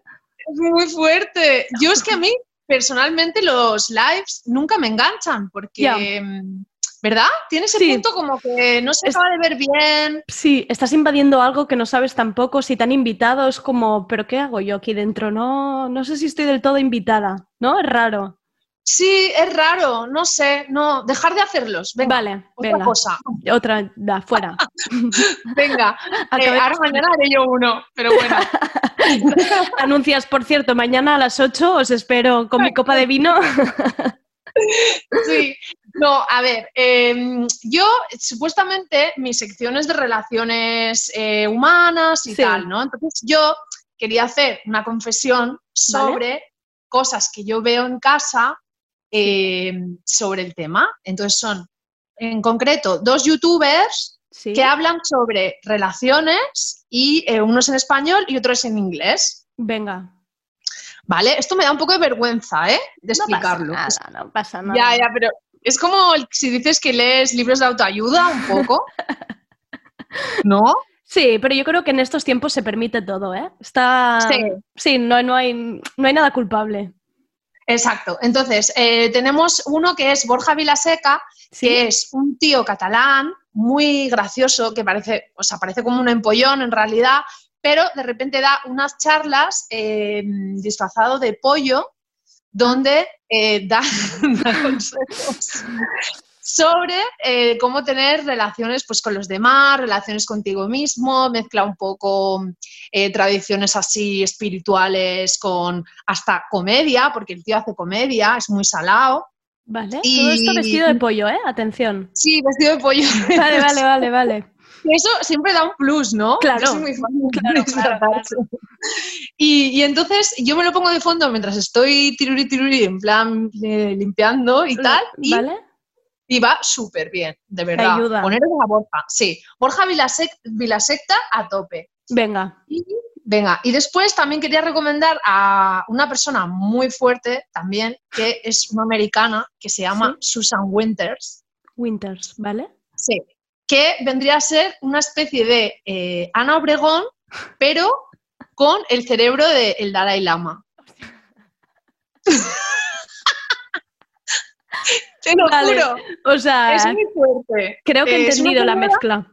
Es muy fuerte. Yo es que a mí, personalmente, los lives nunca me enganchan, porque, mm, ¿verdad? Tiene ese Sí. punto como que no se acaba de ver bien. Sí, estás invadiendo algo que no sabes tampoco. Si te han invitado, es como, ¿pero qué hago yo aquí dentro? No, no sé si estoy del todo invitada, ¿no? Es raro. Sí, es raro, no sé, no, dejar de hacerlos. Venga, Vale, otra venga. cosa. Otra, da, fuera. Venga, eh, ahora mañana haré yo uno, pero bueno. Anuncias, por cierto, mañana a las 8 os espero con mi copa de vino. Sí, no, a ver, em, yo supuestamente mi sección es de relaciones eh, humanas y Sí. tal, ¿no? Entonces yo quería hacer una confesión sobre cosas que yo veo en casa em, sobre el tema. Entonces son, en concreto, dos youtubers Sí. que hablan sobre relaciones y eh, unos en español y otros en inglés. Venga. ¿Vale? Esto me da un poco de vergüenza, ¿eh? De No pasa explicarlo. nada, Es- no pasa nada. ya, ya, pero es como si dices que lees libros de autoayuda un poco. ¿No? Sí, pero yo creo que en estos tiempos se permite todo, ¿eh? Está... Sí. Sí, no, no, hay, no hay nada culpable. Exacto. Entonces, eh, tenemos uno que es Borja Vilaseca, que es un tío catalán muy gracioso, que parece, o sea, parece como un empollón en realidad, pero de repente da unas charlas eh, disfrazado de pollo, donde eh, da, da consejos sobre eh, cómo tener relaciones pues, con los demás, relaciones contigo mismo, mezcla un poco eh, tradiciones así espirituales con hasta comedia, porque el tío hace comedia, es muy salado. Vale. Y- Todo esto vestido de pollo, ¿eh? Atención. Sí, vestido de pollo. Vale, vale, vale, vale. Eso siempre da un plus, ¿no? Claro. Yo soy muy fan Claro. Y, y entonces yo me lo pongo de fondo mientras estoy tiruri tiruri, en plan eh, limpiando y tal. Y, ¿Vale? Y va súper bien, de verdad. ayuda. Poneros a Borja, sí. Borja Vilasec- Vilasecta a tope. Venga. Y, venga, y después también quería recomendar a una persona muy fuerte también, que es una americana, que se llama Susan Winters. Winters, ¿vale? Sí. Que vendría a ser una especie de eh, Ana Obregón, pero con el cerebro del Dalai Lama. Te lo Vale. juro. O sea, Es muy fuerte. creo que he Eh, entendido la mezcla.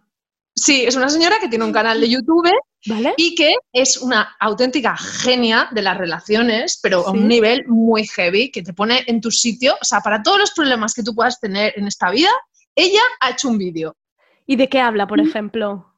Sí, es una señora que tiene un canal de YouTube ¿Vale? Y que es una auténtica genia de las relaciones, pero a un nivel muy heavy, que te pone en tu sitio. O sea, para todos los problemas que tú puedas tener en esta vida, ella ha hecho un vídeo. ¿Y de qué habla, por ejemplo?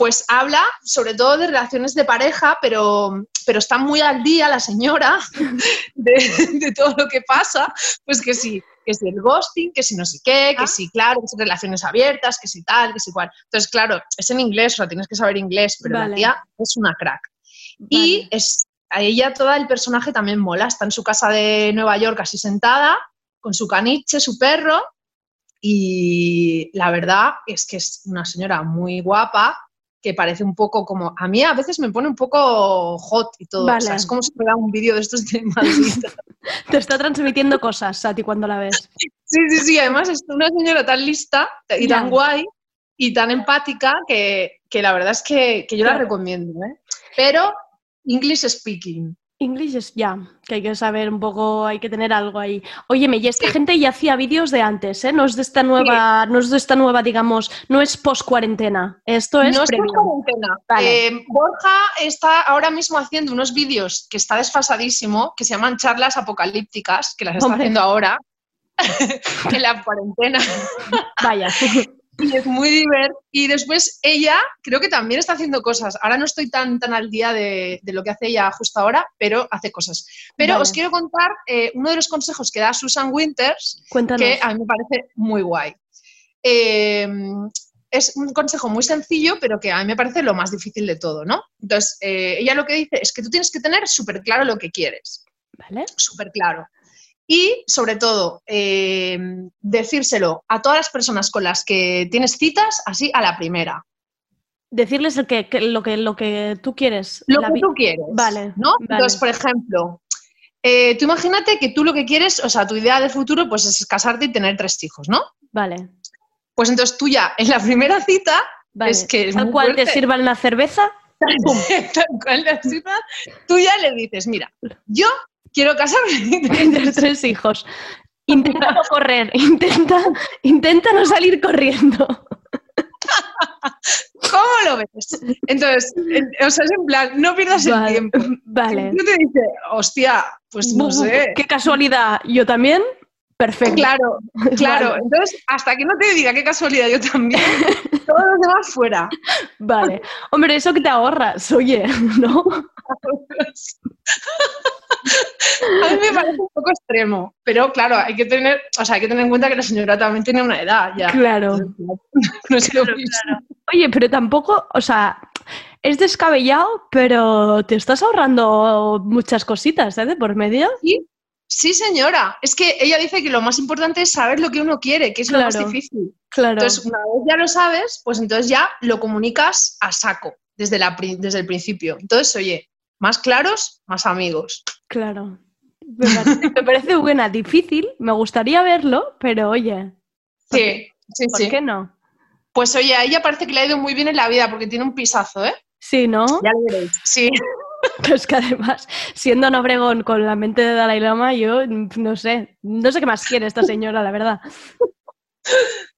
Pues habla sobre todo de relaciones de pareja, pero, pero está muy al día la señora de, de todo lo que pasa. Pues que sí, que si el ghosting, que si no sé qué, Ah. que si, claro, que si relaciones abiertas, que si tal, que si cual. Entonces, claro, es en inglés, o sea, tienes que saber inglés, pero Vale. la tía es una crack. Y es, a ella toda el personaje también mola. Está en su casa de Nueva York así sentada, con su caniche, su perro. Y la verdad es que es una señora muy guapa, que parece un poco como... A mí a veces me pone un poco hot y todo. O sea, Vale. es como si fuera un vídeo de estos de. Te está transmitiendo cosas a ti cuando la ves. Sí, sí, sí. Además es una señora tan lista y tan guay y tan empática que, que la verdad es que, que yo la recomiendo. ¿eh? Pero English speaking. English es ya, que hay que saber un poco, hay que tener algo ahí. Óyeme, y esta gente ya hacía vídeos de antes, ¿eh? No es de esta nueva, no es de esta nueva, digamos, no es post cuarentena. Esto es no es por previo. cuarentena. Vale. Eh, Borja está ahora mismo haciendo unos vídeos que está desfasadísimo, que se llaman charlas apocalípticas, que las está Hombre. haciendo ahora en la cuarentena. Vaya. Y es muy divertido. Y después ella creo que también está haciendo cosas. Ahora no estoy tan, tan al día de, de lo que hace ella justo ahora, pero hace cosas. Pero Vale. os quiero contar eh, uno de los consejos que da Susan Winters, Cuéntanos. que a mí me parece muy guay. Eh, es un consejo muy sencillo, pero que a mí me parece lo más difícil de todo, ¿no? Entonces, eh, ella lo que dice es que tú tienes que tener súper claro lo que quieres. ¿Vale? Súper claro. Y, sobre todo, eh, decírselo a todas las personas con las que tienes citas, así a la primera. Decirles el que, que- lo, que, lo que tú quieres. Lo la que tú quieres. Vale. ¿no? vale. Entonces, por ejemplo, eh, tú imagínate que tú lo que quieres, o sea, tu idea de futuro, pues es casarte y tener tres hijos, ¿no? Vale. Pues entonces tú ya en la primera cita Vale. es que es Tal muy cual te fuerte. sirvan la cerveza. Tal cual la cita, tú ya le dices, mira, yo quiero casarme y tener tres hijos. Intenta no correr, intenta, intenta no salir corriendo. ¿Cómo lo ves? Entonces, en- o sea, es en plan, no pierdas el tiempo. Vale. Tú te dices, hostia, pues no sé. Qué casualidad. Yo también. Perfecto. Claro, claro. Vale. Entonces, hasta que no te diga qué casualidad, yo también, todos los demás fuera. Vale. Hombre, eso que te ahorras, oye, ¿no? A mí me parece un poco extremo, pero claro, hay que tener, o sea, hay que tener en cuenta que la señora también tiene una edad ya. Claro. No es lo mismo. Oye, pero tampoco, o sea, es descabellado, pero te estás ahorrando muchas cositas, ¿eh? De por medio. Sí, sí, señora. Es que ella dice que lo más importante es saber lo que uno quiere, que es lo más difícil. Claro. Entonces, una vez ya lo sabes, pues entonces ya lo comunicas a saco desde, la, desde el principio. Entonces, oye, más claros, más amigos. Claro. Me parece, me parece buena, difícil, me gustaría verlo, pero oye, Sí, sí, ¿por sí. qué no? Pues oye, a ella parece que le ha ido muy bien en la vida porque tiene un pisazo, ¿eh? Sí, ¿no? Ya lo veréis. Sí. Pues que además, siendo Ana Obregón con la mente de Dalai Lama, yo no sé, no sé qué más quiere esta señora, la verdad.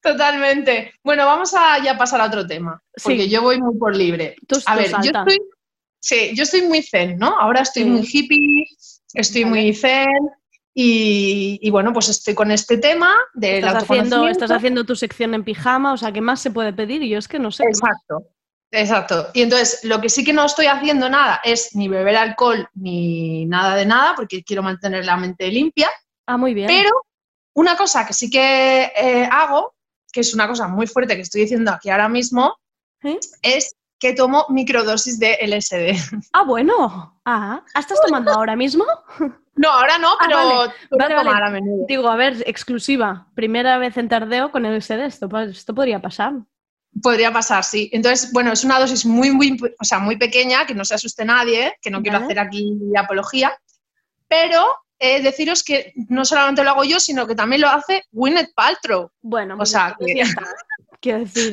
Totalmente. Bueno, vamos a ya pasar a otro tema, porque Sí. yo voy muy por libre. Tú- a tú ver, yo estoy, sí, yo estoy muy zen, ¿no? Ahora estoy Sí. muy hippie, estoy Vale. muy zen y, y bueno, pues estoy con este tema del Estás haciendo, estás haciendo tu sección en pijama, o sea, ¿qué más se puede pedir? Y yo es que no sé. Exacto. Exacto. Y entonces, lo que sí que no estoy haciendo nada es ni beber alcohol ni nada de nada, porque quiero mantener la mente limpia. Ah, muy bien. Pero una cosa que sí que eh, hago, que es una cosa muy fuerte que estoy diciendo aquí ahora mismo, ¿Eh? es que tomo microdosis de LSD. Ah, bueno. Ah, ¿estás tomando ahora mismo? No, ahora no, Ah, pero vale. suelo Vale, a menudo. Digo, a ver, exclusiva. Primera vez en tardeo con el SD. Esto, esto podría pasar. Podría pasar, sí. Entonces, bueno, es una dosis muy, muy, o sea, muy pequeña, que no se asuste nadie, que no quiero hacer aquí apología, pero eh, deciros que no solamente lo hago yo, sino que también lo hace Gwyneth Paltrow. Bueno, O pues sea, que- ya está. Quiero decir,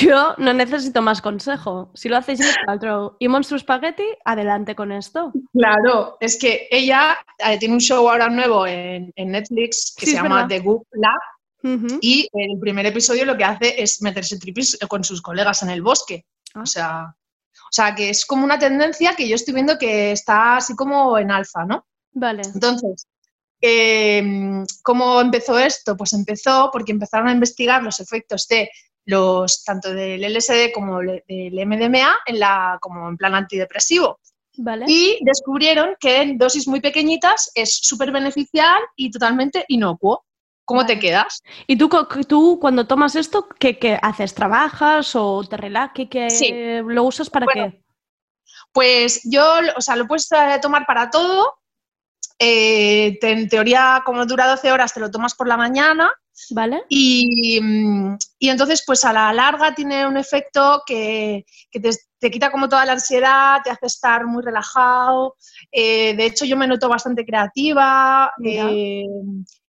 yo no necesito más consejo. Si lo hacéis Paltrow y Monstruo Spaghetti, adelante con esto. Claro, es que ella eh, tiene un show ahora nuevo en, en Netflix que Sí, se llama verdad. The Good Lab Ujú. y en el primer episodio lo que hace es meterse tripis con sus colegas en el bosque. Ah. O sea, O sea, que es como una tendencia que yo estoy viendo que está así como en alza, ¿no? Vale. Entonces, eh, ¿cómo empezó esto? Pues empezó porque empezaron a investigar los efectos de los tanto del LSD como del MDMA en la, como en plan antidepresivo. Vale. Y descubrieron que en dosis muy pequeñitas es súper beneficial y totalmente inocuo. ¿Cómo te quedas? ¿Y tú, cuando tomas esto, qué, qué haces? ¿Trabajas o te relajas? ¿Qué, qué- Sí. ¿Lo usas para Bueno, qué? Pues yo, o sea, lo puedes tomar para todo. Eh, te- en teoría, como dura 12 horas, te lo tomas por la mañana. ¿Vale? Y, mm, y entonces, pues a la larga tiene un efecto que, que te, te quita como toda la ansiedad, te hace estar muy relajado. Eh, de hecho, yo me noto bastante creativa. Eh,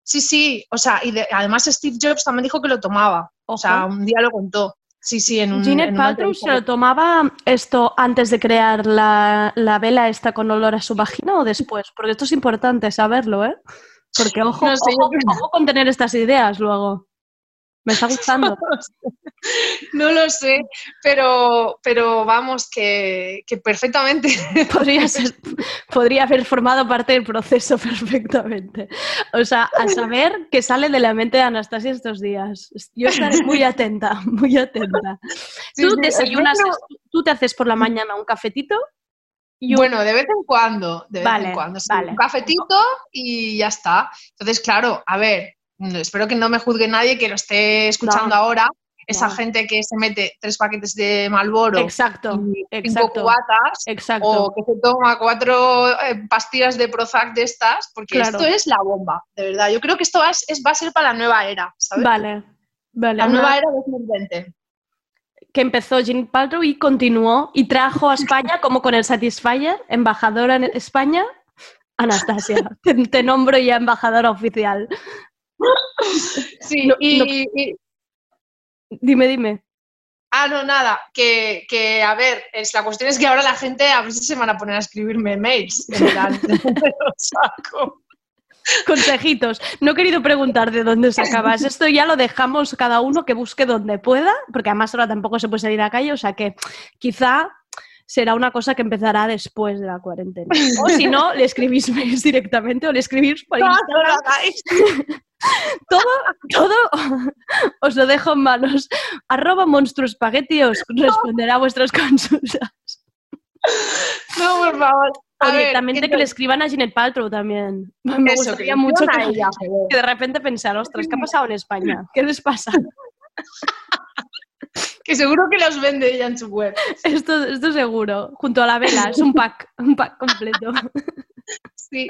sí, sí, o sea, y de- además Steve Jobs también dijo que lo tomaba. O sea, un día lo contó. Sí, sí, en un. Gwyneth en una Paltrow se lo tomaba esto antes de crear la, la vela esta con olor a su vagina o después, porque esto es importante saberlo, ¿eh? Porque ojo, No ojo con tener estas ideas luego. Me está gustando. No lo sé, pero, pero vamos, que, que perfectamente. Podría, ser- podría haber formado parte del proceso perfectamente. O sea, a saber qué sale de la mente de Anastasia estos días. Yo estaré muy atenta, muy atenta. Sí, Tú desayunas, tú te haces por la mañana un cafetito y un- Bueno, de vez en cuando, de vez Vale, en cuando. vale. Un cafetito y ya está. Entonces, claro, a ver, espero que no me juzgue nadie que lo esté escuchando No, ahora. Esa no. gente que se mete tres paquetes de Malboro Exacto, y cinco exacto. cubatas Exacto. o que se toma cuatro eh, pastillas de Prozac de estas, porque Claro. esto es la bomba, de verdad. Yo creo que esto es, es- va a ser para la nueva era, ¿sabes? Vale, vale. La Una- nueva era 2020. que empezó Jean Paltrow y continuó y trajo a España como con el Satisfyer, embajadora en España, Anastasia. Te, te nombro ya embajadora oficial. Sí, No- y, no- y- Dime, dime. Ah, no, nada, que, que, a ver, es, la cuestión es que ahora la gente a si se van a poner a escribirme mails. En plan, ¿de dónde lo saco? Consejitos. No he querido preguntar de dónde sacabas. Esto ya lo dejamos cada uno que busque donde pueda, porque además ahora tampoco se puede salir a la calle, o sea que quizá será una cosa que empezará después de la cuarentena. O si no, le escribís mails directamente o le escribís por Instagram. todo, todo os lo dejo en manos. Arroba monstruospaghetti os responderá a vuestras consultas. No, por favor. O ver, directamente que le escriban a Ginette Paltrow también. Me Eso, gustaría mucho que, ella, que de repente pensar, ostras, ¿qué ha pasado en España? ¿Qué les pasa? Que seguro que los vende ella en su web. Esto, esto seguro, junto a la vela, es un pack, un pack completo. Sí.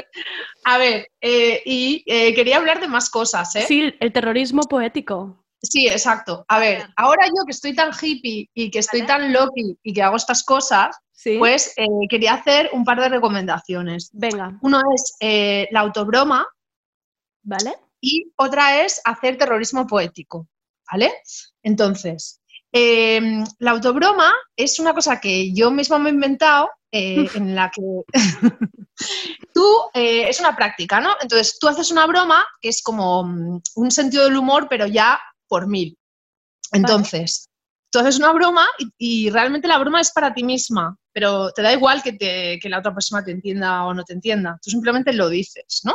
A ver, eh, y eh, quería hablar de más cosas, ¿eh? Sí, el terrorismo poético. Sí, exacto. A ver, ahora yo que estoy tan hippie y que estoy tan loki y que hago estas cosas, Sí. pues eh, quería hacer un par de recomendaciones. Venga, Uno es eh, la autobroma ¿vale? y otra es hacer terrorismo poético, ¿vale? Entonces, eh, la autobroma es una cosa que yo misma me he inventado, eh, en la que tú, eh, es una práctica, ¿no? Entonces, tú haces una broma que es como mm, un sentido del humor, pero ya por mil. Entonces, tú haces una broma y, y realmente la broma es para ti misma, pero te da igual que, te- que la otra persona te entienda o no te entienda, tú simplemente lo dices, ¿no?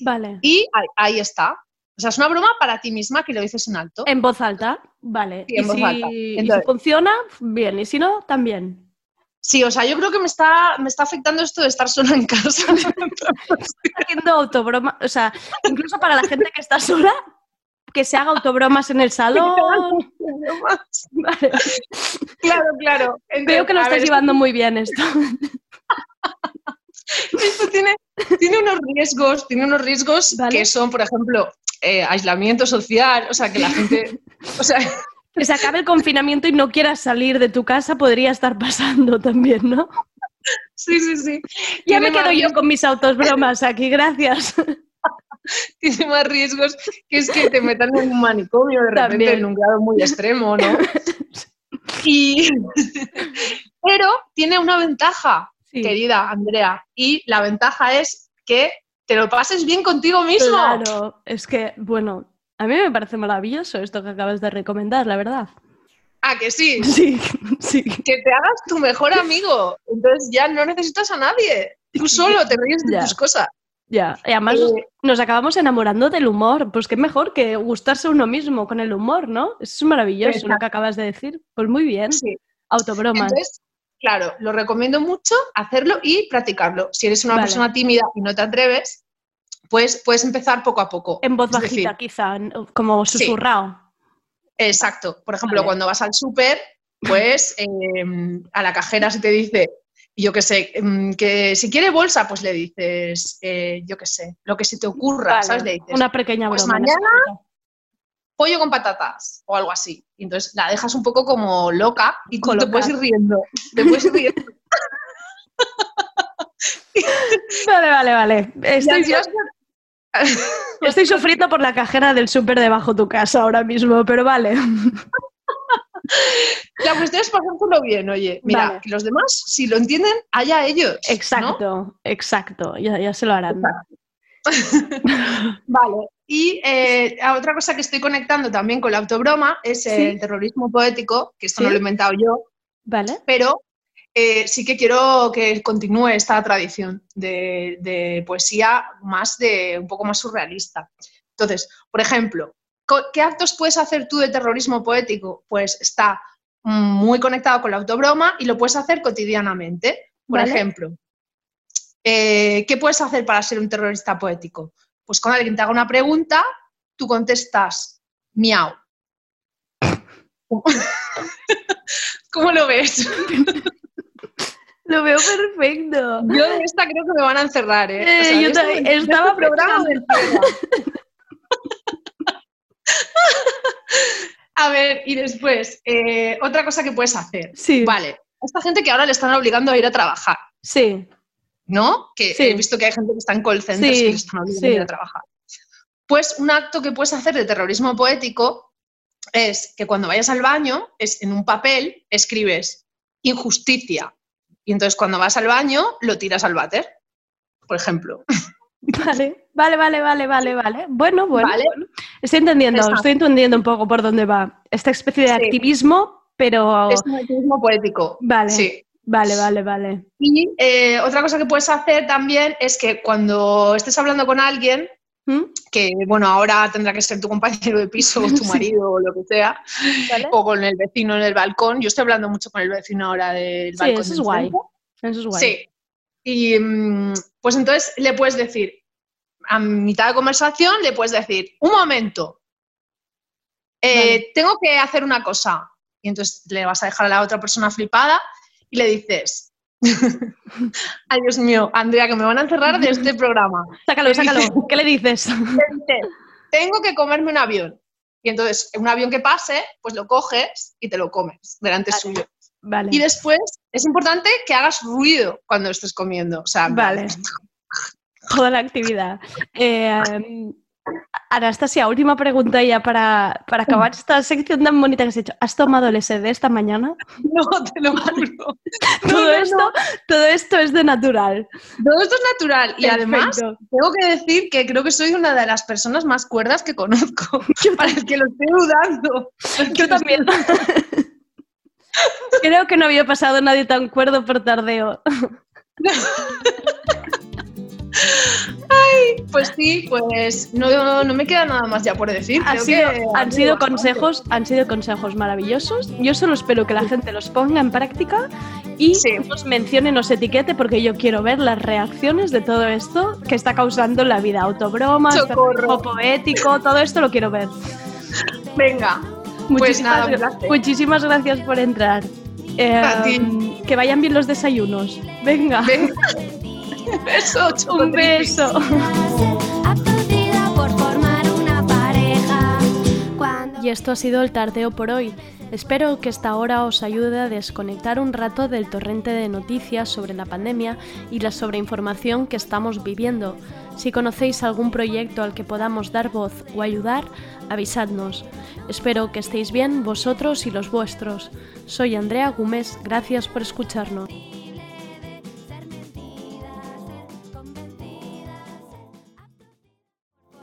Vale. Y ahí, ahí está. O sea, es una broma para ti misma que lo dices en alto. En voz alta, vale. Sí, en y, voz si, alta. y si Entonces- funciona, bien. Y si no, también. Sí, o sea, yo creo que me está, me está afectando esto de estar sola en casa. Haciendo autobroma, o sea, incluso para la gente que está sola, que se haga autobromas en el salón. Vale. claro, claro. Veo que lo estás ver, llevando muy bien esto. Esto tiene, tiene unos riesgos, tiene unos riesgos Vale. que son, por ejemplo, eh, aislamiento social, o sea, que la gente, o sea, Que se acabe el confinamiento y no quieras salir de tu casa podría estar pasando también, ¿no? sí, sí, sí. Ya Tiene me quedo yo con mis autobromas aquí, gracias. Tiene más riesgos que es que te metan en un manicomio de repente en un grado muy extremo, ¿no? Y, pero tiene una ventaja, Sí. querida Andrea, y la ventaja es que te lo pases bien contigo mismo. Claro, es que, bueno, a mí me parece maravilloso esto que acabas de recomendar, la verdad. ¿A que sí? Sí, sí. Que te hagas tu mejor amigo. Entonces ya no necesitas a nadie. Tú solo te ríes de Ya. tus cosas. Ya, y además Eh, nos acabamos enamorando del humor. Pues qué mejor que gustarse uno mismo con el humor, ¿no? Eso es maravilloso lo que acabas de decir. Pues muy bien. Sí. Autobromas. Entonces, claro, lo recomiendo mucho hacerlo y practicarlo. Si eres una Vale. persona tímida y no te atreves, pues puedes empezar poco a poco. en voz Es decir, bajita, quizá, como Sí. susurrado. Exacto. Por ejemplo, Vale. cuando vas al súper, pues em, a la cajera si te dice, yo qué sé, em, que si quiere bolsa, pues le dices, eh, yo qué sé, lo que se te ocurra, Vale, ¿sabes? Le dices, Una pequeña pues broma. mañana pollo con patatas o algo así. Y entonces la dejas un poco como loca y te puedes ir riendo. Te puedes ir riendo. Vale, vale, vale. Estoy, sufriendo por la cajera del súper debajo tu casa ahora mismo, pero vale. La cuestión es pasártelo bien, oye. Mira, Vale. que los demás, si lo entienden, allá ellos. ¿no? Exacto, exacto. Ya, ya se lo harán. Vale. Y eh, otra cosa que estoy conectando también con la autobroma es Sí. el terrorismo poético, que esto no lo he inventado yo, Vale. pero eh, sí que quiero que continúe esta tradición de, de poesía más de un poco más surrealista. Entonces, por ejemplo, ¿qué actos puedes hacer tú de terrorismo poético? Pues está muy conectado con la autobroma y lo puedes hacer cotidianamente. Por Vale. ejemplo, eh, ¿qué puedes hacer para ser un terrorista poético? Pues cuando alguien te haga una pregunta, tú contestas miau. ¿Cómo lo ves? Lo veo perfecto. Yo de esta creo que me van a encerrar, ¿eh? Eh, O sea, yo también estaba programa pensando. me entierran. A ver, y después, eh, otra cosa que puedes hacer. Sí. Vale, a esta gente que ahora le están obligando a ir a trabajar, Sí. ¿No? Que Sí. he visto que hay gente que está en call centers Sí, que están obligando a trabajar. Pues un acto que puedes hacer de terrorismo poético es que cuando vayas al baño, es en un papel, escribes injusticia. Y entonces cuando vas al baño, lo tiras al váter, por ejemplo. Vale, vale, vale, vale, vale, vale. Bueno, bueno. Vale. bueno. Estoy entendiendo, Exacto. estoy entendiendo un poco por dónde va. Esta especie de Sí. activismo, pero. Es un activismo poético. Vale. Sí. Vale, vale, vale. Y eh, otra cosa que puedes hacer también es que cuando estés hablando con alguien, ¿Mm? que bueno, ahora tendrá que ser tu compañero de piso o tu Sí. marido o lo que sea, Vale. o con el vecino en el balcón. Yo estoy hablando mucho con el vecino ahora del Sí, balcón. eso es guay. Eso es guay. Sí. Y mm, pues entonces le puedes decir, a mitad de conversación, le puedes decir, un momento, eh, Vale. tengo que hacer una cosa. Y entonces le vas a dejar a la otra persona flipada y le dices, ay Dios mío, Andrea, que me van a encerrar de este programa. Sácalo, sácalo. ¿Qué le dices? le dices, tengo que comerme un avión. Y entonces, un avión que pase, pues lo coges y te lo comes delante Vale. suyo. Vale. Y después es importante que hagas ruido cuando estés comiendo. O sea, Vale. Toda la actividad. Eh, Anastasia, última pregunta ya para, para acabar esta sección tan bonita que has hecho. ¿Has tomado el SD esta mañana? No, te lo juro. todo, no, esto, no. todo esto es de natural. Todo esto es natural. Y además, tengo que decir que creo que soy una de las personas más cuerdas que conozco. Para el que lo esté dudando. Yo también. Creo que no había pasado nadie tan cuerdo por tardeo. Pues sí, pues no, no me queda nada más ya por decir. Han Creo sido, que han sido consejos, han sido consejos maravillosos. Yo solo espero que la gente los ponga en práctica y nos mencione, nos etiquete, porque yo quiero ver las reacciones de todo esto que está causando la vida. Autobromas, poético, todo esto lo quiero ver. Venga. Pues Muchísimas, nada, gracias por entrar. Eh, ti. Que vayan bien los desayunos. Venga. Un beso, Un beso. Y esto ha sido el tardeo por hoy. Espero que esta hora os ayude a desconectar un rato del torrente de noticias sobre la pandemia y la sobreinformación que estamos viviendo. Si conocéis algún proyecto al que podamos dar voz o ayudar, avisadnos. Espero que estéis bien vosotros y los vuestros. Soy Andrea Gómez, gracias por escucharnos.